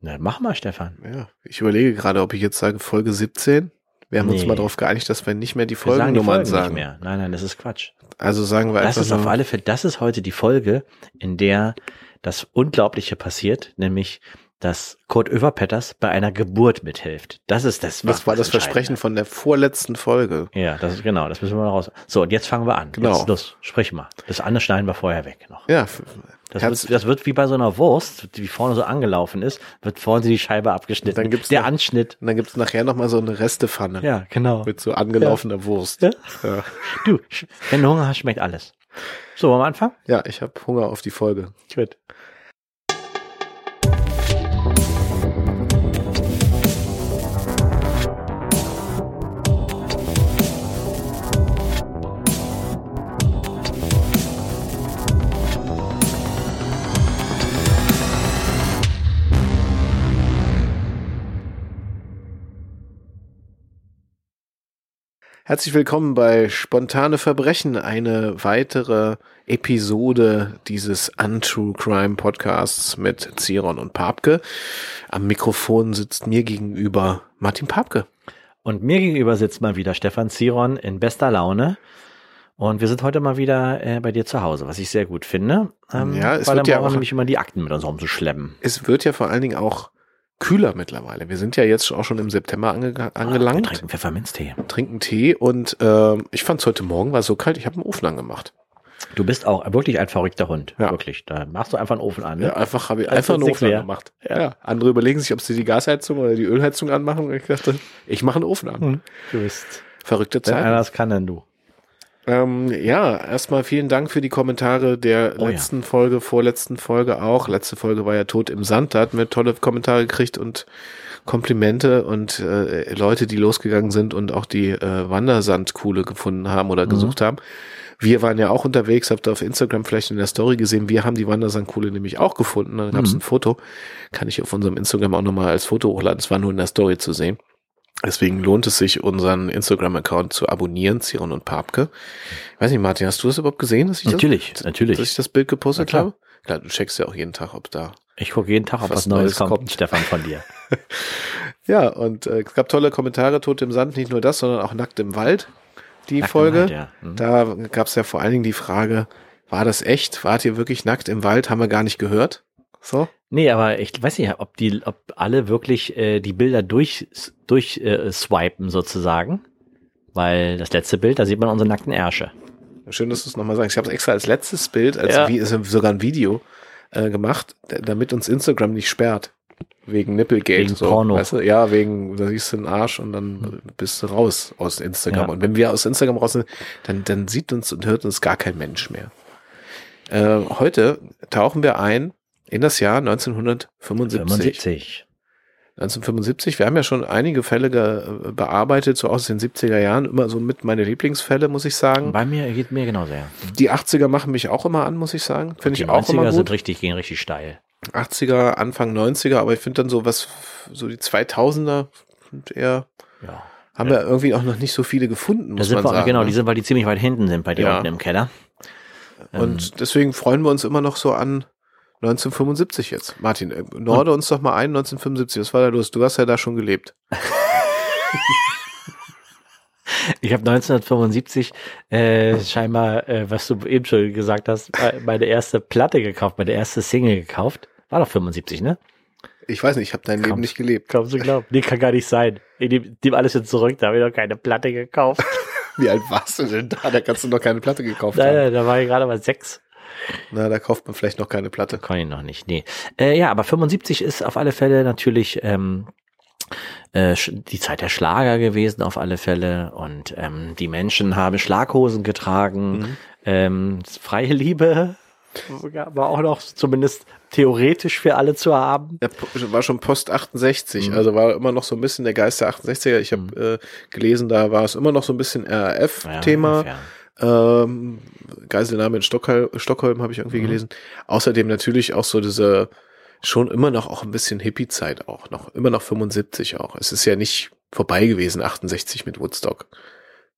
Na, mach mal, Stefan. Ja, ich überlege gerade, ob ich jetzt sage Folge 17. Wir haben uns Nee. mal darauf geeinigt, dass wir nicht mehr die Wir sagen die Folgennummern Folgen sagen. Nein, nein, das ist Quatsch. Also sagen wir Das einfach ist auf alle Fälle, das ist heute die Folge, in der das Unglaubliche passiert, nämlich, dass Kurt Oeverpetters bei einer Geburt mithilft. Das ist das. das war das. Versprechen von der vorletzten Folge. Ja, das ist genau, das müssen wir mal raus. So, und jetzt fangen wir an. Genau. Jetzt los, sprich mal. Das andere schneiden wir vorher weg noch. Ja, Das wird, das wird wie bei so einer Wurst, die vorne so angelaufen ist, wird vorne die Scheibe abgeschnitten. Dann gibt's der noch- Anschnitt. und dann gibt's nachher nochmal so eine Restepfanne Ja, genau. mit so angelaufener Wurst. Ja. Ja. Du, wenn du Hunger hast, schmeckt alles. So, wollen wir anfangen? ja, ich habe Hunger auf die Folge. Gut. Herzlich willkommen bei Spontane Verbrechen, eine weitere Episode dieses Untrue Crime Podcasts mit Ziron und Papke. Am Mikrofon sitzt mir gegenüber Martin Papke. Und mir gegenüber sitzt mal wieder Stefan Ziron in bester Laune. Und wir sind heute mal wieder äh, bei dir zu Hause, was ich sehr gut finde. Ähm, Ja, es weil wird dann ja auch- nämlich immer die Akten mit uns rumzuschleppen. Es wird ja vor allen Dingen auch kühler mittlerweile. Wir sind ja jetzt auch schon im September ange Wir angelangt, trinken Pfefferminztee. trinken Tee und ähm, ich fand es heute Morgen war so kalt, ich habe einen Ofen angemacht. Du bist auch wirklich ein verrückter Hund. Ja. Wirklich. Da machst du einfach einen Ofen an. Ne? Ja, einfach habe ich einfach einen Ofen angemacht. Ja. Ja. Andere überlegen sich, ob sie die Gasheizung oder die Ölheizung anmachen. Und ich dachte, ich mache einen Ofen an. Hm. Du bist. Verrückte Wenn einer Zeit. das kann, dann du. Ähm, ja, erstmal vielen Dank für die Kommentare der Oh ja. letzten Folge, vorletzten Folge auch. Letzte Folge war ja Tod im Sand. Da hatten wir tolle Kommentare gekriegt und Komplimente und äh, Leute, die losgegangen sind und auch die äh, Wandersandkuhle gefunden haben oder Mhm. gesucht haben. Wir waren ja auch unterwegs, habt ihr auf Instagram vielleicht in der Story gesehen. Wir haben die Wandersandkuhle nämlich auch gefunden. Dann gab es Mhm. ein Foto. Kann ich auf unserem Instagram auch nochmal als Foto hochladen. Es war nur in der Story zu sehen. Deswegen lohnt es sich, unseren Instagram-Account zu abonnieren, Ziron und Papke. Ich weiß nicht, Martin, hast du das überhaupt gesehen, dass ich, Natürlich, das, natürlich. dass ich das Bild gepostet habe? Klar, du checkst ja auch jeden Tag, ob da. Ich gucke jeden Tag, ob Was was, Neues Neues kommt, kommt. Stefan, von dir. Ja, und äh, es gab tolle Kommentare, Tod im Sand, nicht nur das, sondern auch Nackt im Wald, die Nackt Folge. Wald, ja. Mhm. Da gab es ja vor allen Dingen die Frage, war das echt? Wart ihr wirklich nackt im Wald? Haben wir gar nicht gehört. So? Nee, aber ich weiß nicht, ob die, ob alle wirklich äh, die Bilder durch, durch äh, swipen sozusagen. Weil das letzte Bild, da sieht man unsere nackten Ärsche. Schön, dass du es nochmal sagst. Ich habe es extra als letztes Bild, als Ja. wie, sogar ein Video äh, gemacht, damit uns Instagram nicht sperrt. Wegen Nippelgate. Wegen so, Porno. Weißt du? Ja, wegen, da siehst du den Arsch und dann bist du raus aus Instagram. Ja. Und wenn wir aus Instagram raus sind, dann, dann sieht uns und hört uns gar kein Mensch mehr. Äh, heute tauchen wir ein in das Jahr 1975. 75. 1975. Wir haben ja schon einige Fälle ge- bearbeitet, so aus den 70er Jahren. Immer so mit meine Lieblingsfälle, muss ich sagen. Bei mir geht mir genauso, ja. Die 80er machen mich auch immer an, muss ich sagen. Finde Die ich auch 90er immer sind gut. richtig, gehen richtig steil. 80er, Anfang 90er, aber ich finde dann so was, so die 2000er sind eher, Ja. haben wir irgendwie auch noch nicht so viele gefunden, muss sind man wir, sagen. genau, ne? die sind, weil die ziemlich weit hinten sind bei dir Ja. unten im Keller. Ähm, Und deswegen freuen wir uns immer noch so an 1975 jetzt. Martin, äh, norde uns doch mal ein, 1975. Was war da los? Du hast ja da schon gelebt. Ich habe 1975 äh, scheinbar, äh, was du eben schon gesagt hast, äh, meine erste Platte gekauft, meine erste Single gekauft. War doch 75, ne? Ich weiß nicht, ich habe dein Leben Komm. nicht gelebt. Kaum zu glauben. Nee, kann gar nicht sein. Ich nehm, nehm alles jetzt zurück, da habe ich noch keine Platte gekauft. Wie alt warst du denn da? Da kannst du noch keine Platte gekauft nein, haben. nein, da war ich gerade mal sechs. Na, da kauft man vielleicht noch keine Platte. Kann ich noch nicht, nee. Äh, ja, aber 75 ist auf alle Fälle natürlich ähm, äh, die Zeit der Schlager gewesen, auf alle Fälle. Und ähm, die Menschen haben Schlaghosen getragen. Mhm. Ähm, freie Liebe war auch noch zumindest theoretisch für alle zu haben. Ja, war schon Post 68, Mhm. also war immer noch so ein bisschen der Geist der 68er. Ich habe äh, gelesen, da war es immer noch so ein bisschen RAF-Thema. Ja, ähm, Geiselnahme in Stockholm, Stockholm habe ich irgendwie Mhm. gelesen. Außerdem natürlich auch so diese schon immer noch auch ein bisschen Hippie-Zeit auch noch, immer noch 75 auch. Es ist ja nicht vorbei gewesen, 68 mit Woodstock.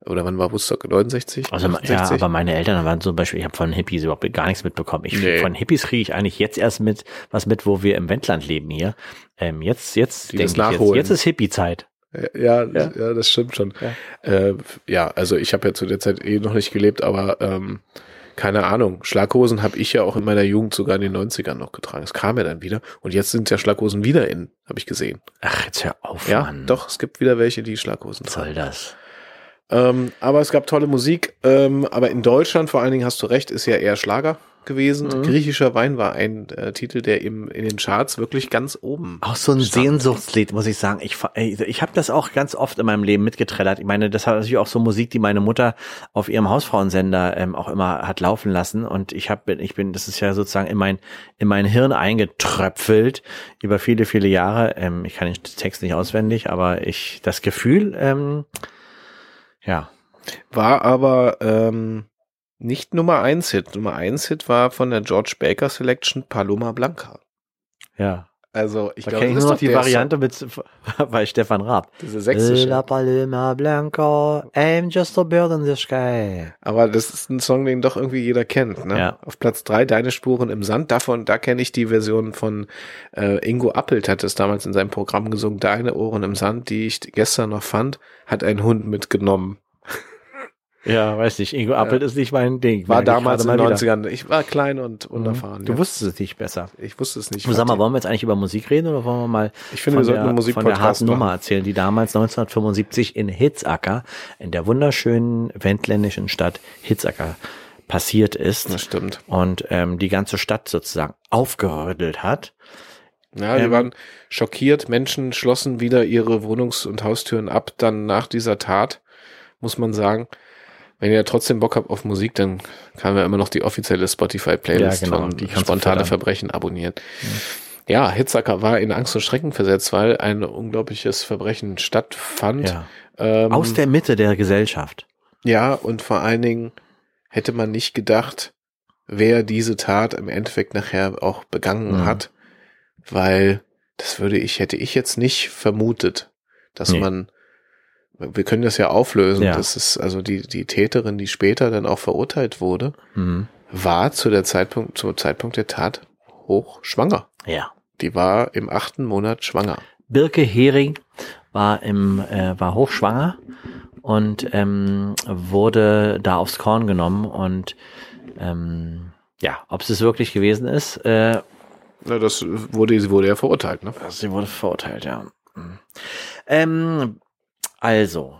Oder wann war Woodstock? 69? Also ja, aber meine Eltern waren zum Beispiel, ich habe von Hippies überhaupt gar nichts mitbekommen. Ich, Nee. Von Hippies kriege ich eigentlich jetzt erst mit, was mit, wo wir im Wendland leben hier. Ähm, jetzt, jetzt denke ich, jetzt, jetzt ist Hippie-Zeit. Ja, Ja. ja. das stimmt schon. Ja. Äh, ja, also ich habe ja zu der Zeit eh noch nicht gelebt, aber ähm, keine Ahnung. Schlaghosen habe ich ja auch in meiner Jugend sogar in den 90ern noch getragen. Es kam ja dann wieder. Und jetzt sind ja Schlaghosen wieder in, habe ich gesehen. Ach, jetzt hör auf, Ja, Mann. doch, es gibt wieder welche, die Schlaghosen tragen. soll das? Ähm, aber es gab tolle Musik. Ähm, aber in Deutschland, vor allen Dingen hast du recht, ist ja eher Schlager gewesen. Mhm. Griechischer Wein war ein äh, Titel, der im, in den Charts wirklich ganz oben. Auch so ein stand. Sehnsuchtslied, muss ich sagen. Ich, ich habe das auch ganz oft in meinem Leben mitgetrellert. Ich meine, das hat natürlich auch so Musik, die meine Mutter auf ihrem Hausfrauensender ähm, auch immer hat laufen lassen. Und ich habe, ich bin, das ist ja sozusagen in mein in mein Hirn eingetröpfelt über viele, viele Jahre. Ähm, ich kann den Text nicht auswendig, aber ich das Gefühl, ähm, ja, War aber ähm, nicht Nummer eins Hit. Nummer eins Hit war von der George Baker Selection Paloma Blanca. ja. Also ich Da glaube, kenne ich das nur ist noch die Variante mit bei Stefan Raab. Diese sächsische. La Paloma Blanca, I'm just a bird in the sky. Aber das ist ein Song, den doch irgendwie jeder kennt. Ne? Ja. Auf Platz drei Deine Spuren im Sand. Davon, da kenne ich die Version von äh, Ingo Appelt, hat es damals in seinem Programm gesungen. Deine Ohren im Sand, die ich gestern noch fand, hat ein Hund mitgenommen. Ja, weiß nicht. Ingo Appelt ist nicht mein Ding. War damals in den mal wieder. 90ern. Ich war klein und unerfahren. Du ja. wusstest es nicht besser. ich wusste es nicht. Sag mal, wollen wir jetzt eigentlich über Musik reden oder wollen wir mal Ich finde, wir von, sollten der, von der harten Nummer erzählen, die damals 1975 in Hitzacker, in der wunderschönen wendländischen Stadt Hitzacker passiert ist Das stimmt. und ähm, die ganze Stadt sozusagen aufgerödelt hat. Ja, die Ähm, waren schockiert. Menschen schlossen wieder ihre Wohnungs- und Haustüren ab. Dann nach dieser Tat, muss man sagen, wenn ihr trotzdem Bock habt auf Musik, dann kann man immer noch die offizielle Spotify-Playlist Ja, genau, von die Spontane. Verbrechen abonnieren. Ja, Hitzacker war in Angst und Schrecken versetzt, weil ein unglaubliches Verbrechen stattfand. Ja. Ähm, Aus der Mitte der Gesellschaft. ja, und vor allen Dingen hätte man nicht gedacht, wer diese Tat im Endeffekt nachher auch begangen Mhm. hat, weil das würde ich, hätte ich jetzt nicht vermutet, dass Nee. man, wir können das ja auflösen, Ja. das ist also die, die Täterin, die später dann auch verurteilt wurde, Mhm. war zu der Zeitpunkt, zum Zeitpunkt der Tat hoch schwanger. Ja. Die war im achten Monat schwanger. Birke Hering war im äh, war hochschwanger und ähm, wurde da aufs Korn genommen und ähm, ja, ob es es wirklich gewesen ist, äh, Na, das wurde, sie wurde ja verurteilt, ne? sie wurde verurteilt, ja. Mhm. Ähm, also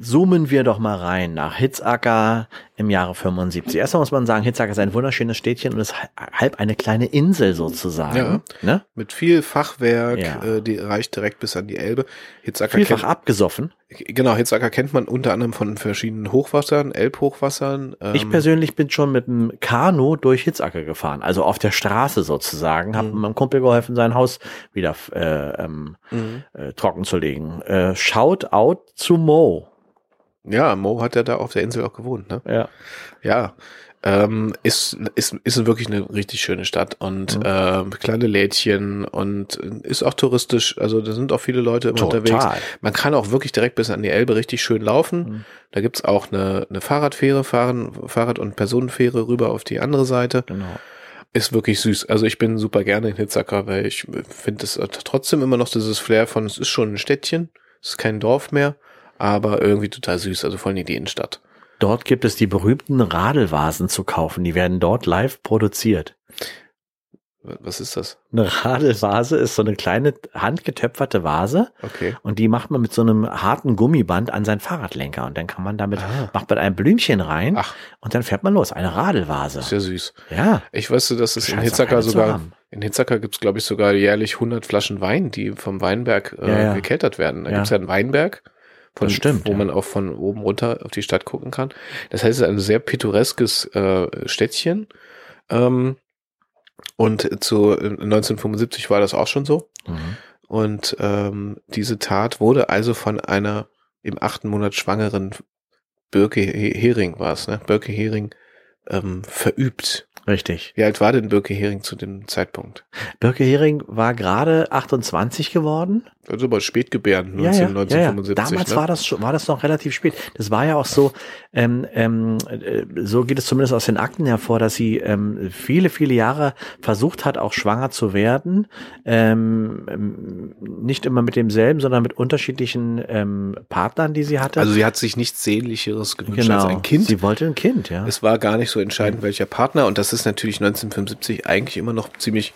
zoomen wir doch mal rein nach Hitzacker im Jahre 75. Erstmal muss man sagen, Hitzacker ist ein wunderschönes Städtchen und ist halb eine kleine Insel sozusagen. Ja. Ne? Mit viel Fachwerk, Ja. äh, die reicht direkt bis an die Elbe. Hitzacker Vielfach kennt, abgesoffen. genau, Hitzacker kennt man unter anderem von verschiedenen Hochwassern, Elbhochwassern. Ähm, Ich persönlich bin schon mit dem Kanu durch Hitzacker gefahren, also auf der Straße sozusagen, habe Mhm. meinem Kumpel geholfen, sein Haus wieder äh, ähm, Mhm. äh, trocken zu legen. Äh, shout out zu Mo. Ja, Mo hat ja da auf der Insel auch gewohnt, ne? Ja. Ja. Ähm, ist, ist, ist wirklich eine richtig schöne Stadt und Mhm. ähm, kleine Lädchen und ist auch touristisch, also da sind auch viele Leute immer unterwegs. Total. Man kann auch wirklich direkt bis an die Elbe richtig schön laufen. Mhm. Da gibt's auch eine, eine Fahrradfähre, fahren, Fahrrad- und Personenfähre rüber auf die andere Seite. Genau. Ist wirklich süß. Also ich bin super gerne in Hitzacker, weil ich finde es hat trotzdem immer noch dieses Flair von, es ist schon ein Städtchen, es ist kein Dorf mehr, aber irgendwie total süß, also vor allem die Innenstadt. Dort gibt es die berühmten Radelvasen zu kaufen. Die werden dort live produziert. Was ist das? Eine Radelvase ist so eine kleine handgetöpferte Vase Okay. und die macht man mit so einem harten Gummiband an seinen Fahrradlenker und dann kann man damit, Ah. macht man ein Blümchen rein Ach, und dann fährt man los. Eine Radelvase. ist ja süß. Ja. Ich wusste, dass es in Hitzacker sogar, in Hitzacker gibt's glaube ich sogar jährlich 100 Flaschen Wein, die vom Weinberg äh, Ja, ja. gekeltert werden. Da Ja. gibt's ja einen Weinberg, von, stimmt, wo ja. man auch von oben runter auf die Stadt gucken kann. Das heißt, es ist ein sehr pittoreskes äh, Städtchen. Ähm, und zu äh, 1975 war das auch schon so. Mhm. Und ähm, diese Tat wurde also von einer im achten Monat schwangeren Birke He- Hering war es, ne? Birke Hering ähm, verübt. Richtig. Wie alt war denn Birke Hering zu dem Zeitpunkt? Birke Hering war gerade 28 geworden Also aber Spätgebären, Ja, ja, 1975. ja, ja. Damals ne? war das schon, war das noch relativ spät. Das war ja auch so, ähm, ähm, äh, so geht es zumindest aus den Akten hervor, dass sie ähm, viele, viele Jahre versucht hat, auch schwanger zu werden. Ähm, ähm, nicht immer mit demselben, sondern mit unterschiedlichen ähm, Partnern, die sie hatte. Also sie hat sich nichts Sehnlicheres gewünscht als ein Kind. Genau. Sie wollte ein Kind, ja. Es war gar nicht so entscheidend, welcher Partner. Und das ist natürlich 1975 eigentlich immer noch ziemlich,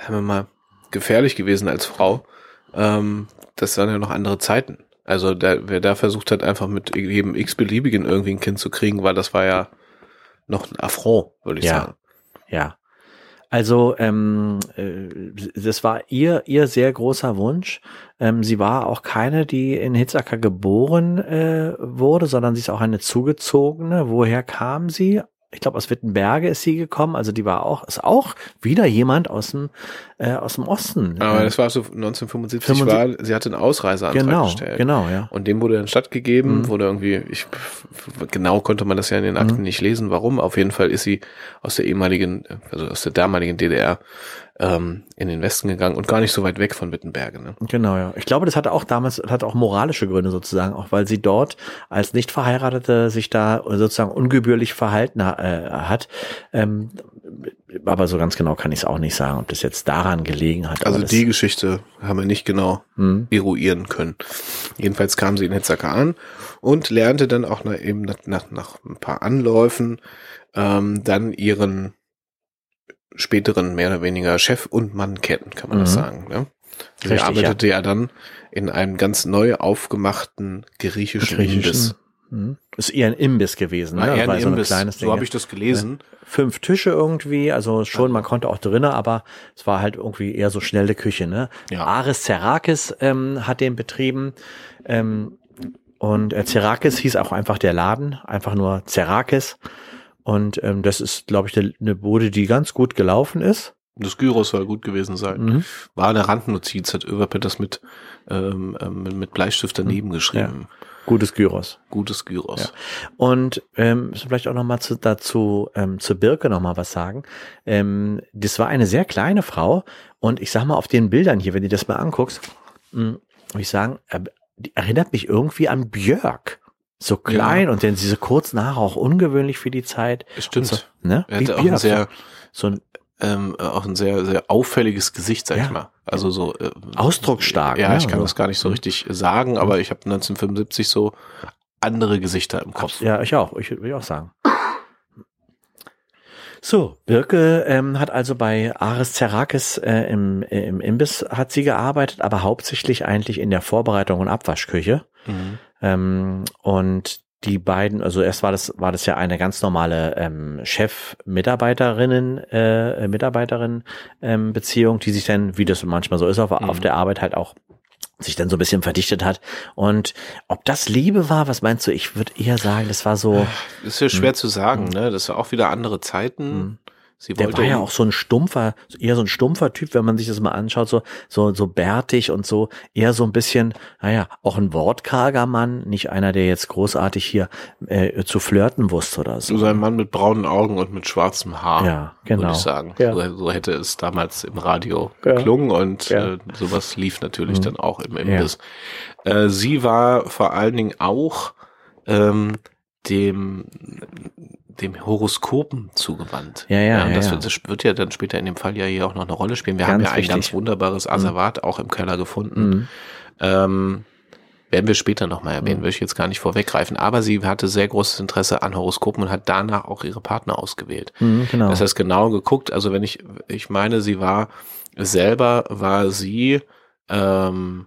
sagen wir mal, gefährlich gewesen als Frau. Ähm, das waren ja noch andere Zeiten. Also da, wer da versucht hat, einfach mit jedem x-beliebigen irgendwie ein Kind zu kriegen, war das war ja noch ein Affront, würde ich Ja. sagen. Ja. Also ähm, äh, das war ihr ihr sehr großer Wunsch. Ähm, sie war auch keine, die in Hitzacker geboren äh, wurde, sondern sie ist auch eine zugezogene. Woher kam sie? Ich glaube aus Wittenberge ist sie gekommen. Also die war auch ist auch wieder jemand aus dem äh, aus dem Osten. Aber Äh, das war so 1975 75 war, sie hatte einen Ausreiseantrag genau gestellt. genau ja. Und dem wurde dann stattgegeben, Mhm. wurde irgendwie, ich, genau konnte man das ja in den Akten Mhm. nicht lesen, warum. Auf jeden Fall ist sie aus der ehemaligen, also aus der damaligen DDR ähm, in den Westen gegangen und gar nicht so weit weg von Wittenberge. Ne? Genau, ja. Ich glaube, das hatte auch damals, hat auch moralische Gründe sozusagen, auch weil sie dort als nicht verheiratete sich da sozusagen ungebührlich verhalten äh, hat. Ähm, aber so ganz genau kann ich es auch nicht sagen, ob das jetzt daran gelegen hat. Also die Geschichte haben wir nicht genau Hm, eruieren können. Jedenfalls kam sie in Hitzacker an und lernte dann auch nach, eben nach, nach, nach ein paar Anläufen ähm, dann ihren späteren mehr oder weniger Chef und Mann kennen, kann man das Mhm. sagen. Ne? Sie Richtig, arbeitete ja. dann in einem ganz neu aufgemachten griechischen, Imbiss. Hm. Ist eher ein Imbiss gewesen, ne? War eher ein so ein Imbiss. kleines Ding. so habe ich das gelesen. fünf Tische irgendwie, also schon, man konnte auch drinnen, aber es war halt irgendwie eher so schnelle Küche, ne? Ja. Aris Zerakis ähm, hat den betrieben ähm, und äh, Zerakis hieß auch einfach der Laden, einfach nur Zerakis und ähm, das ist, glaube ich, eine ne Bude, die ganz gut gelaufen ist. Das Gyros soll gut gewesen sein. Mhm. War eine Randnotiz, hat Överpet das mit, ähm, ähm, mit Bleistift daneben geschrieben. Gutes Gyros. Gutes Gyros. Ja. Und ähm, müssen wir vielleicht auch noch mal zu, dazu ähm, zu Birke noch mal was sagen. Ähm, das war eine sehr kleine Frau und ich sag mal auf den Bildern hier, wenn du das mal anguckst, mh, würde ich sagen, äh, die erinnert mich irgendwie an Björk. So klein und dann diese kurzen Haare auch ungewöhnlich für die Zeit. Stimmt. So, ne? Er hatte auch ein sehr, so, ein ähm, auch ein sehr, sehr auffälliges Gesicht, sag Ja. ich mal. Also so äh, Ausdrucksstark, Ja, ne? ich kann Also- das gar nicht so richtig sagen, aber ich habe 1975 so andere Gesichter im Kopf. Ja, ich auch. Ich würde auch sagen. So, Birke ähm, hat also bei Aris Zerakis äh, im, im Imbiss hat sie gearbeitet, aber hauptsächlich eigentlich in der Vorbereitung und Abwaschküche. Mhm. Ähm, und die beiden, also erst war das, war das ja eine ganz normale ähm, Chef-Mitarbeiterinnen, äh, Mitarbeiterin ähm, Beziehung, die sich dann, wie das manchmal so ist, auf, auf der Arbeit halt auch sich dann so ein bisschen verdichtet hat. Und ob das Liebe war, was meinst du? Ich würde eher sagen, das war so, Das ist ja schwer zu sagen, ne? Das war auch wieder andere Zeiten. Mhm. Sie der war ja auch so ein stumpfer, eher so ein stumpfer Typ, wenn man sich das mal anschaut, so, so, so bärtig und so, eher so ein bisschen, naja, auch ein wortkarger Mann, nicht einer, der jetzt großartig hier äh, zu flirten wusste oder so. so ein Mann mit braunen Augen und mit schwarzem Haar. Ja, genau. Würde ich sagen. Ja. So, so hätte es damals im Radio Ja. geklungen und Ja. äh, sowas lief natürlich Mhm. dann auch im Imbiss. Äh, sie war vor allen Dingen auch ähm, dem dem Horoskopen zugewandt. Ja, ja, ja, das, ja. Wird, das wird ja dann später in dem Fall ja hier auch noch eine Rolle spielen. Wir Ganz haben ja ein wichtig. ganz wunderbares Asservat auch im Keller gefunden. Mhm. Ähm, werden wir später nochmal erwähnen, Mhm. will ich jetzt gar nicht vorweggreifen. Aber sie hatte sehr großes Interesse an Horoskopen und hat danach auch ihre Partner ausgewählt. Mhm, genau. Das heißt genau geguckt, also wenn ich, ich meine, sie war selber, war sie, ähm,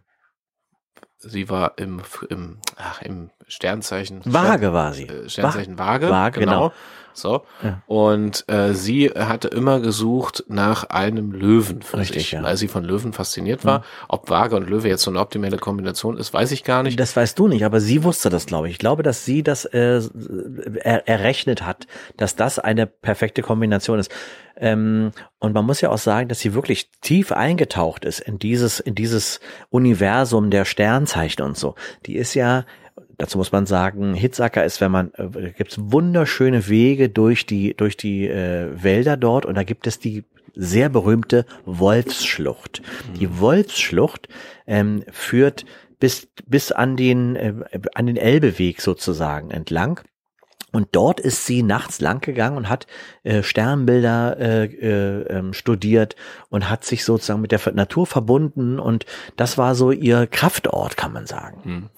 sie war im, im, ach, im Sternzeichen. Waage war sie. Äh, Sternzeichen Waage. Waage, genau. So. Ja. Und äh, sie hatte immer gesucht nach einem Löwen für Richtig, sich, ja. weil sie von Löwen fasziniert war. Ob Waage und Löwe jetzt so eine optimale Kombination ist, weiß ich gar nicht. Das weißt du nicht, aber sie wusste das, glaube ich. Ich glaube, dass sie das äh, er, errechnet hat, dass das eine perfekte Kombination ist. Ähm, und man muss ja auch sagen, dass sie wirklich tief eingetaucht ist in dieses, in dieses Universum der Sternzeichen und so. Die ist ja, dazu muss man sagen, Hitzacker ist, wenn man, äh, gibt es wunderschöne Wege durch die, durch die äh, Wälder dort und da gibt es die sehr berühmte Wolfsschlucht. Die Wolfsschlucht ähm, führt bis, bis an den, äh, an den Elbeweg sozusagen entlang. Und dort ist sie nachts lang gegangen und hat äh, Sternbilder äh, äh, ähm, studiert und hat sich sozusagen mit der Natur verbunden und das war so ihr Kraftort, kann man sagen. Hm.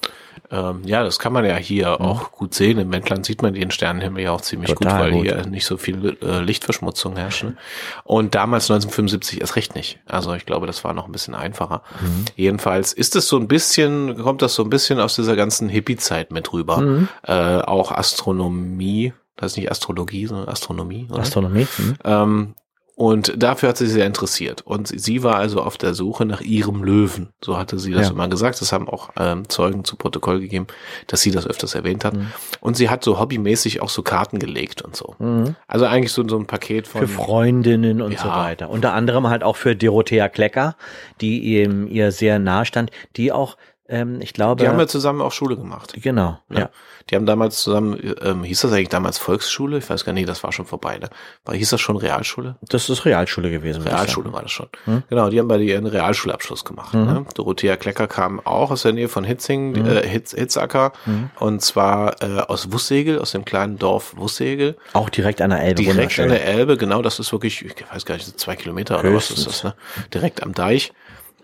Ähm, ja, das kann man ja hier mhm. auch gut sehen. Im Wendland sieht man den Sternenhimmel ja auch ziemlich Total gut, weil gut. hier nicht so viel äh, Lichtverschmutzung herrscht. Ne? Und damals 1975 erst recht nicht. Also ich glaube, das war noch ein bisschen einfacher. Mhm. Jedenfalls ist es so ein bisschen, kommt das so ein bisschen aus dieser ganzen Hippie-Zeit mit rüber. Mhm. Äh, auch Astronomie, das ist nicht Astrologie, sondern Astronomie. Oder? Astronomie. Mhm. Ähm, und dafür hat sie sich sehr interessiert. Und sie war also auf der Suche nach ihrem Löwen. So hatte sie das ja. immer gesagt. Das haben auch ähm, Zeugen zu Protokoll gegeben, dass sie das öfters erwähnt hat. Mhm. Und sie hat so hobbymäßig auch so Karten gelegt und so. Mhm. Also eigentlich so, so ein Paket von. Für Freundinnen und ja. so weiter. Unter anderem halt auch für Dorothea Klecker, die ihm ihr sehr nahe stand, die auch ähm, ich glaube. Die haben ja zusammen auch Schule gemacht. Genau. Ja. ja. Die haben damals zusammen, ähm, hieß das eigentlich damals Volksschule? Ich weiß gar nicht, das war schon vorbei. Ne? War, hieß das schon Realschule? Das ist Realschule gewesen. Realschule war das schon. Hm? Genau, die haben bei dir einen Realschulabschluss gemacht. Mhm. Ne? Dorothea Klecker kam auch aus der Nähe von Hitzing, mhm. äh, Hitz, Hitzacker. Mhm. Und zwar äh, aus Wussegel, aus dem kleinen Dorf Wussegel. Auch direkt an der Elbe. Direkt an der Elbe, genau. Das ist wirklich, ich weiß gar nicht, zwei Kilometer oder Höchstens. was ist das, ne? Direkt am Deich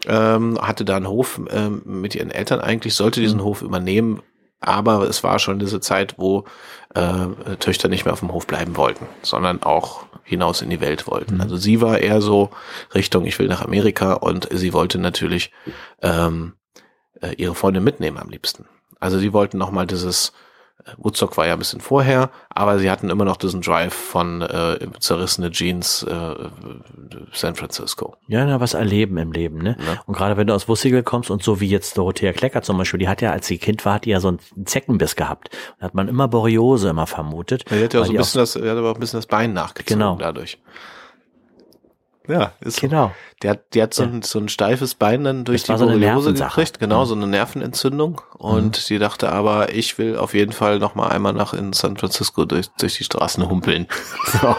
ähm, hatte da einen Hof ähm, mit ihren Eltern eigentlich, sollte diesen mhm. Hof übernehmen, aber es war schon diese Zeit, wo äh, Töchter nicht mehr auf dem Hof bleiben wollten, sondern auch hinaus in die Welt wollten. Mhm. Also sie war eher so Richtung, ich will nach Amerika und sie wollte natürlich ähm, äh, ihre Freunde mitnehmen am liebsten. Also sie wollten nochmal dieses Woodstock war ja ein bisschen vorher, aber sie hatten immer noch diesen Drive von äh, zerrissene Jeans äh, San Francisco. Ja, na, was erleben im Leben, ne? Ja. Und gerade wenn du aus Wussegel kommst und so wie jetzt Dorothea Klecker zum Beispiel, die hat ja, als sie Kind war, hat die ja so einen Zeckenbiss gehabt. Da hat man immer Borreliose immer vermutet. Ja, die hat ja auch so ein bisschen das, die hat aber auch ein bisschen das Bein nachgezogen genau. dadurch. Ja, ist genau. So. Der hat, der hat so, ja. ein, so ein steifes Bein dann durch das die Borreliose so gekriegt, genau, mhm. so eine Nervenentzündung. Und mhm. sie dachte aber, ich will auf jeden Fall noch mal einmal nach in San Francisco durch, durch die Straßen humpeln. So.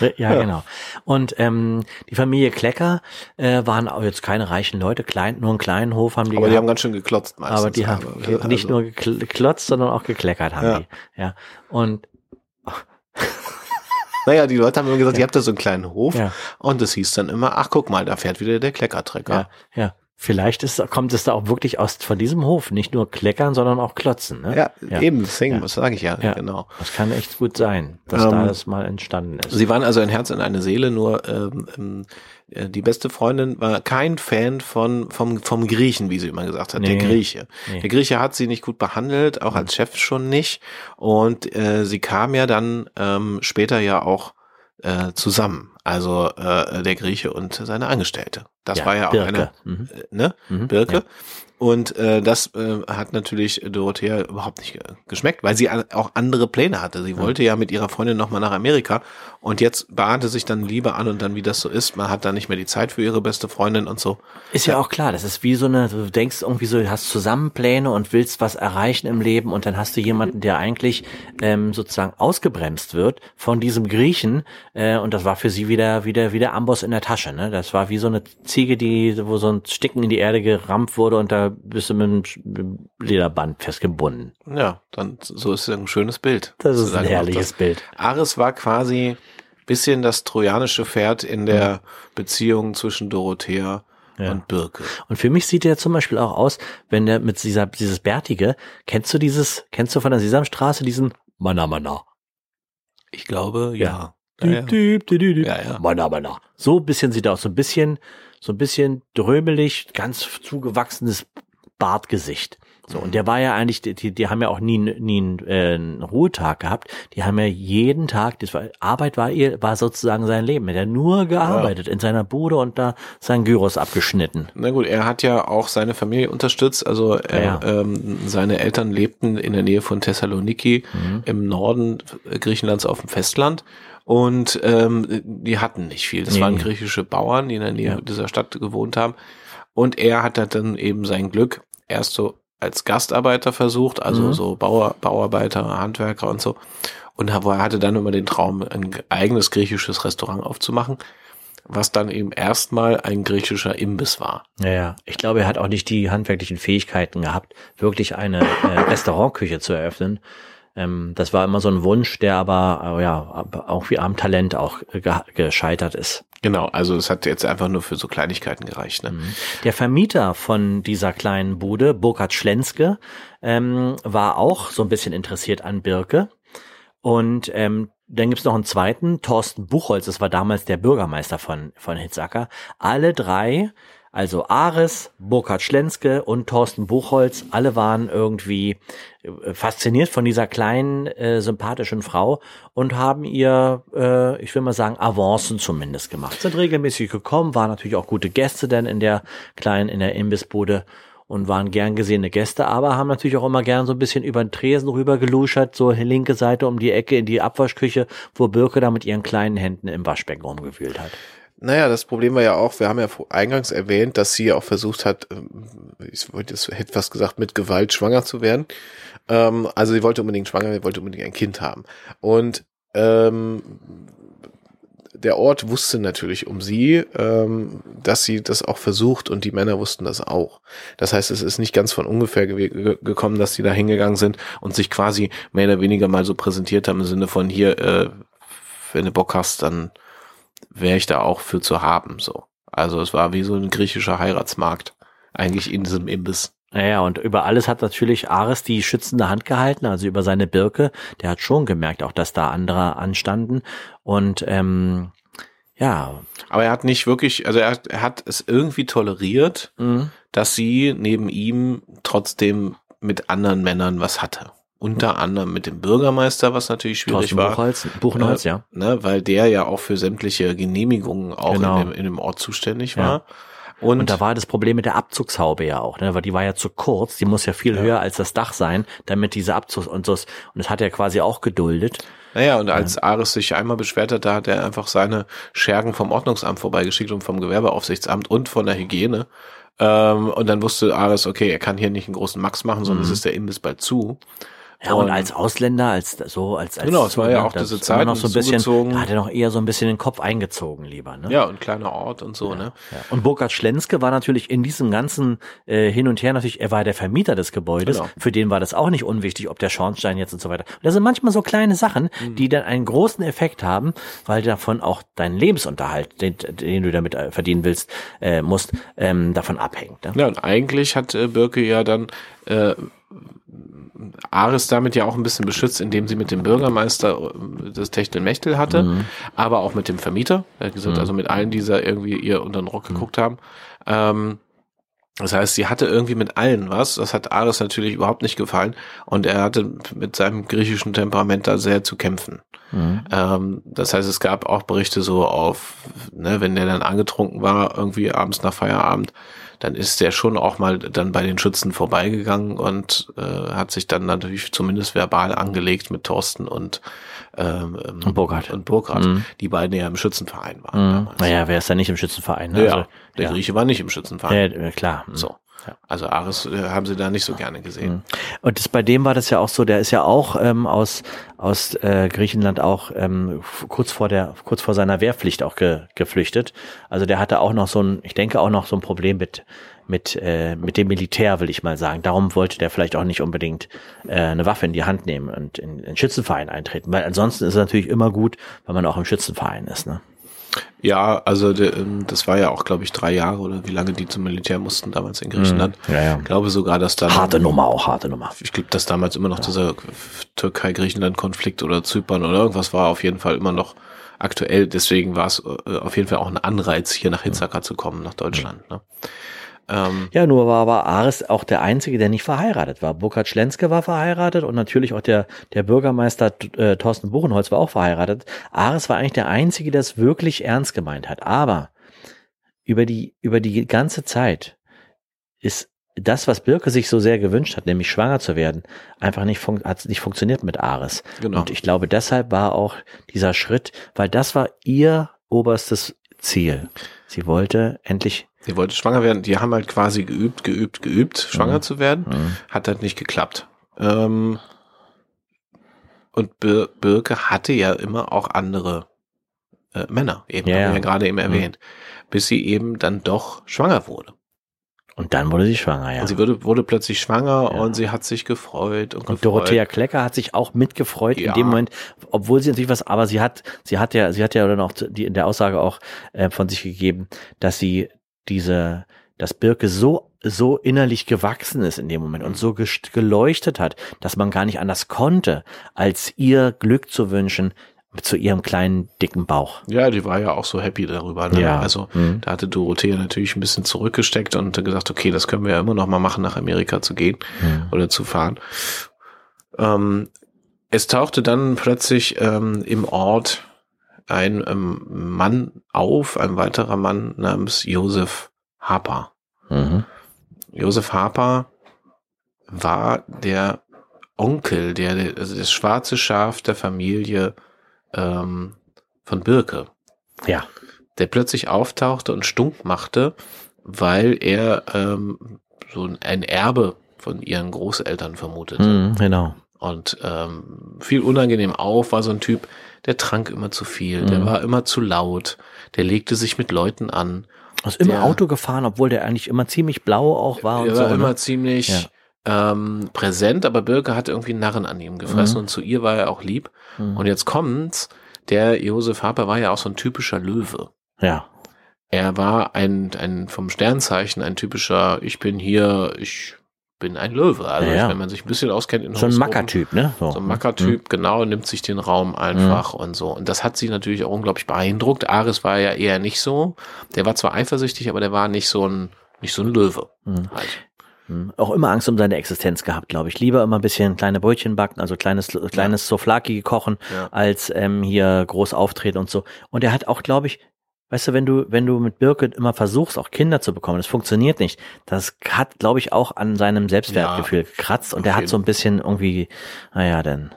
Ja, ja, genau. Und ähm, die Familie Klecker äh, waren auch jetzt keine reichen Leute, klein, nur einen kleinen Hof haben die. Aber gehabt. die haben ganz schön geklotzt meistens. Aber die haben also, nicht nur geklotzt, sondern auch gekleckert haben ja. die. Ja. Und naja, die Leute haben immer gesagt, ja. ihr habt da so einen kleinen Hof. Ja. Und es hieß dann immer, ach guck mal, da fährt wieder der Kleckertrecker. Ja, ja. Vielleicht ist, kommt es da auch wirklich aus von diesem Hof, nicht nur kleckern, sondern auch klotzen. Ne? Ja, ja. eben, deswegen, ja. was sage ich ja, ja, genau. Das kann echt gut sein, dass ähm, da das mal entstanden ist. Sie waren also ein Herz und eine Seele, nur ähm, ähm äh, die beste Freundin war kein Fan von vom vom Griechen, wie sie immer gesagt hat, nee, der Grieche. Nee. Der Grieche hat sie nicht gut behandelt, auch als Chef schon nicht. Und äh, sie kam ja dann ähm, später ja auch äh, zusammen. Also äh, der Grieche und seine Angestellte. Das ja, war ja auch Birke. eine, mhm. Äh, ne? Mhm, Birke. Ja. Und äh, das äh, hat natürlich Dorothea überhaupt nicht geschmeckt, weil sie auch andere Pläne hatte. Sie wollte ja mit ihrer Freundin nochmal nach Amerika und jetzt bahnte sich dann Liebe an und dann, wie das so ist, man hat dann nicht mehr die Zeit für ihre beste Freundin und so. Ist ja, ja auch klar, das ist wie so eine, du denkst irgendwie so, du hast Zusammenpläne und willst was erreichen im Leben und dann hast du jemanden, der eigentlich ähm, sozusagen ausgebremst wird von diesem Griechen äh, und das war für sie wieder, wieder, wieder Amboss in der Tasche. Ne? Das war wie so eine Ziege, die, wo so ein Sticken in die Erde gerammt wurde und da bist du mit einem Lederband festgebunden. Ja, dann so ist es ein schönes Bild. Das ist ein herrliches Bild. Ares war quasi bisschen das trojanische Pferd in der ja. Beziehung zwischen Dorothea ja. und Birke. Und für mich sieht er zum Beispiel auch aus, wenn der mit dieser, dieses Bärtige, kennst du dieses, kennst du von der Sesamstraße diesen Mana Mana? Ich glaube, ja. ja. ja, ja. ja, ja. Mana Mana. So ein bisschen sieht er aus, so ein bisschen, so ein bisschen drömelig, ganz zugewachsenes Bartgesicht. So, und der war ja eigentlich, die, die haben ja auch nie, nie einen, äh, einen Ruhetag gehabt. Die haben ja jeden Tag, das war, Arbeit war ihr, war sozusagen sein Leben. Er hat nur gearbeitet ja. in seiner Bude und da sein Gyros abgeschnitten. Na gut, er hat ja auch seine Familie unterstützt. Also er, ja. ähm, seine Eltern lebten in der Nähe von Thessaloniki mhm. im Norden Griechenlands auf dem Festland. Und ähm, die hatten nicht viel. Das nee. waren griechische Bauern, die in der Nähe ja. dieser Stadt gewohnt haben. Und er hat dann eben sein Glück erst so als Gastarbeiter versucht, also mhm. so Bauer, Bauarbeiter, Handwerker und so. und hatte dann immer den Traum, ein eigenes griechisches Restaurant aufzumachen, was dann eben erstmal ein griechischer Imbiss war. Ja, ja. Ich glaube, er hat auch nicht die handwerklichen Fähigkeiten gehabt, wirklich eine äh, Restaurantküche zu eröffnen. Ähm, das war immer so ein Wunsch, der aber äh, ja auch wie am Talent auch ge gescheitert ist. Genau, also es hat jetzt einfach nur für so Kleinigkeiten gereicht. Ne? Mhm. Der Vermieter von dieser kleinen Bude, Burkhard Schlenske, ähm, war auch so ein bisschen interessiert an Birke. Und ähm, dann gibt's noch einen zweiten, Thorsten Buchholz, das war damals der Bürgermeister von, von Hitzacker. Alle drei also Ares, Burkhard Schlenske und Thorsten Buchholz, alle waren irgendwie äh, fasziniert von dieser kleinen, äh, sympathischen Frau und haben ihr, äh, ich will mal sagen, Avancen zumindest gemacht. Sind regelmäßig gekommen, waren natürlich auch gute Gäste denn in der kleinen, in der Imbissbude und waren gern gesehene Gäste, aber haben natürlich auch immer gern so ein bisschen über den Tresen rüber geluschert, so linke Seite um die Ecke in die Abwaschküche, wo Birke da mit ihren kleinen Händen im Waschbecken rumgewühlt hat. Naja, das Problem war ja auch, wir haben ja eingangs erwähnt, dass sie auch versucht hat, ähm, ich wollte jetzt hätte was gesagt, mit Gewalt schwanger zu werden. Ähm, also sie wollte unbedingt schwanger, sie wollte unbedingt ein Kind haben. Und ähm, der Ort wusste natürlich um sie, ähm, dass sie das auch versucht und die Männer wussten das auch. Das heißt, es ist nicht ganz von ungefähr ge gekommen, dass sie da hingegangen sind und sich quasi mehr oder weniger mal so präsentiert haben im Sinne von hier, äh, wenn du Bock hast, dann wäre ich da auch für zu haben, so. Also es war wie so ein griechischer Heiratsmarkt, eigentlich in diesem Imbiss. Naja, und über alles hat natürlich Ares die schützende Hand gehalten, also über seine Birke. Der hat schon gemerkt, auch dass da andere anstanden. Und ähm, ja. Aber er hat nicht wirklich, also er, er hat es irgendwie toleriert, mhm. dass sie neben ihm trotzdem mit anderen Männern was hatte unter anderem mit dem Bürgermeister, was natürlich schwierig Thorsten war. Buchholz, Buchenholz, äh, ja. Ne, weil der ja auch für sämtliche Genehmigungen auch genau. in, dem, in dem Ort zuständig war. Ja. Und, und, da war das Problem mit der Abzugshaube ja auch, ne? weil die war ja zu kurz, die muss ja viel ja. höher als das Dach sein, damit diese Abzugs und so. Und das hat er quasi auch geduldet. Naja, und als Ares sich einmal beschwert hat, da hat er einfach seine Schergen vom Ordnungsamt vorbeigeschickt und vom Gewerbeaufsichtsamt und von der Hygiene. Ähm, und dann wusste Ares, okay, er kann hier nicht einen großen Max machen, sondern mhm. es ist der Imbiss bald zu. Ja, und, und, als Ausländer, als so, als, als genau, es war ja auch diese Zeit noch so ein bisschen, da hat er noch eher so ein bisschen den Kopf eingezogen lieber, ne? Ja, und kleiner Ort und so, ja, ne? Ja. Und Burkhard Schlenske war natürlich in diesem ganzen äh, Hin und Her natürlich, er war der Vermieter des Gebäudes, genau. für den war das auch nicht unwichtig, ob der Schornstein jetzt und so weiter. Und das sind manchmal so kleine Sachen, mhm. die dann einen großen Effekt haben, weil davon auch dein Lebensunterhalt, den, den du damit äh, verdienen willst, äh, musst, ähm, davon abhängt. Ne? Ja, und eigentlich hat äh, Birke ja dann äh, Ares damit ja auch ein bisschen beschützt, indem sie mit dem Bürgermeister äh, das Techtelmechtel hatte, mhm. aber auch mit dem Vermieter, gesagt, mhm. also mit allen, die da irgendwie ihr unter den Rock mhm. geguckt haben. Ähm, das heißt, sie hatte irgendwie mit allen was. Das hat Ares natürlich überhaupt nicht gefallen. Und er hatte mit seinem griechischen Temperament da sehr zu kämpfen. Mhm. Ähm, das heißt, es gab auch Berichte so auf, ne, wenn der dann angetrunken war, irgendwie abends nach Feierabend, dann ist der schon auch mal dann bei den Schützen vorbeigegangen und äh, hat sich dann natürlich zumindest verbal angelegt mit Thorsten und ähm, und Burkhardt. Und Burkhardt, mhm. die beiden ja im Schützenverein waren. Mhm. Naja, wer ist da nicht im Schützenverein? Ne? Ja, also, der ja. Grieche war nicht im Schützenverein. Ja, klar. Mhm. So. Also Ares äh, haben sie da nicht so gerne gesehen. Mhm. Und das, bei dem war das ja auch so, der ist ja auch ähm, aus, aus äh, Griechenland auch ähm, kurz vor der, kurz vor seiner Wehrpflicht auch ge, geflüchtet. Also der hatte auch noch so ein, ich denke auch noch so ein Problem mit, mit, äh, mit dem Militär, will ich mal sagen. Darum wollte der vielleicht auch nicht unbedingt äh, eine Waffe in die Hand nehmen und in, in den Schützenverein eintreten. Weil ansonsten ist es natürlich immer gut, wenn man auch im Schützenverein ist. Ne? Ja, also ähm, das war ja auch, glaube ich, drei Jahre oder wie lange die zum Militär mussten damals in Griechenland. Mhm. Ja, ja. Ich glaube sogar, dass da harte Nummer auch harte Nummer. Ich glaube, dass damals immer noch ja. dieser Türkei-Griechenland-Konflikt oder Zypern oder irgendwas war auf jeden Fall immer noch aktuell. Deswegen war es äh, auf jeden Fall auch ein Anreiz, hier nach Hitzaka zu kommen, nach Deutschland. Ne? Ähm, ja, nur war aber Ares auch der Einzige, der nicht verheiratet war. Burkhard Schlenske war verheiratet und natürlich auch der, der Bürgermeister äh, Thorsten Buchenholz war auch verheiratet. Ares war eigentlich der Einzige, der es wirklich ernst gemeint hat. Aber über die, über die ganze Zeit ist das, was Birke sich so sehr gewünscht hat, nämlich schwanger zu werden, einfach nicht, hat nicht funktioniert mit Ares. Genau. Und ich glaube, deshalb war auch dieser Schritt, weil das war ihr oberstes Ziel. Sie wollte endlich Sie wollte schwanger werden. Die haben halt quasi geübt, geübt, geübt, schwanger mhm. zu werden. Mhm. Hat halt nicht geklappt. Ähm, Und Bir Birke hatte ja immer auch andere äh, Männer, eben, Ja, haben wir ja. ja gerade eben Mhm. erwähnt, bis sie eben dann doch schwanger wurde. Und dann wurde sie schwanger, ja. Und sie wurde, wurde plötzlich schwanger Ja. und sie hat sich gefreut und, Und gefreut. Dorothea Klecker hat sich auch mitgefreut Ja. in dem Moment, obwohl sie natürlich was, aber sie hat, sie hat ja, sie hat ja dann auch die in der Aussage auch äh, von sich gegeben, dass sie diese, dass Birke so so innerlich gewachsen ist in dem Moment und so geleuchtet hat, dass man gar nicht anders konnte, als ihr Glück zu wünschen zu ihrem kleinen dicken Bauch. Ja, die war ja auch so happy darüber. Ne? Ja. Also Mhm. da hatte Dorothea natürlich ein bisschen zurückgesteckt und gesagt, okay, das können wir ja immer noch mal machen, nach Amerika zu gehen Mhm. oder zu fahren. Ähm, es tauchte dann plötzlich ähm, im Ort ein ähm, Mann auf, ein weiterer Mann namens Josef Harper. Mhm. Josef Harper war der Onkel, der, der also das schwarze Schaf der Familie ähm, von Birke, Ja. der plötzlich auftauchte und stunk machte, weil er ähm, so ein Erbe von ihren Großeltern vermutete. Mhm, genau. Und ähm, viel unangenehm auf, war so ein Typ, der trank immer zu viel, der Mhm. war immer zu laut, der legte sich mit Leuten an, Ist immer Der- Auto gefahren, obwohl der eigentlich immer ziemlich blau auch war und er so. war immer ne? ziemlich ähm, präsent, aber Birke hat irgendwie Narren an ihm gefressen Mhm. und zu ihr war er auch lieb. Mhm. Und jetzt kommt's, der Josef Harper war ja auch so ein typischer Löwe. Ja. Er war ein, ein vom Sternzeichen ein typischer, ich bin hier, ich bin ein Löwe. Also Ja, ja. wenn man sich ein bisschen auskennt in So ein Mackertyp, ne? So ein Mackertyp, genau, nimmt sich den Raum einfach und so. Und das hat sie natürlich auch unglaublich beeindruckt. Ares war ja eher nicht so. Der war zwar eifersüchtig, aber der war nicht so ein, nicht so ein Löwe. Mhm. Halt. Mhm. Auch immer Angst um seine Existenz gehabt, glaube ich. Lieber immer ein bisschen kleine Brötchen backen, also kleines, kleines Souflaki kochen, Ja. als ähm, hier groß auftreten und so. Und er hat auch, glaube ich, weißt du, wenn du, wenn du mit Birke immer versuchst, auch Kinder zu bekommen, das funktioniert nicht. Das hat, glaube ich, auch an seinem Selbstwertgefühl gekratzt und der hat so ein bisschen irgendwie, naja, denn.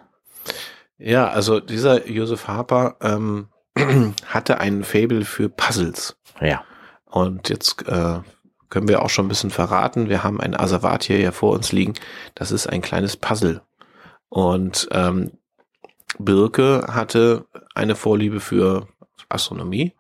Ja, also dieser Josef Harper ähm, hatte ein Fable für Puzzles. Ja. Und jetzt äh, können wir auch schon ein bisschen verraten. Wir haben ein Asservat hier ja vor uns liegen. Das ist ein kleines Puzzle. Und ähm, Birke hatte eine Vorliebe für Astronomie.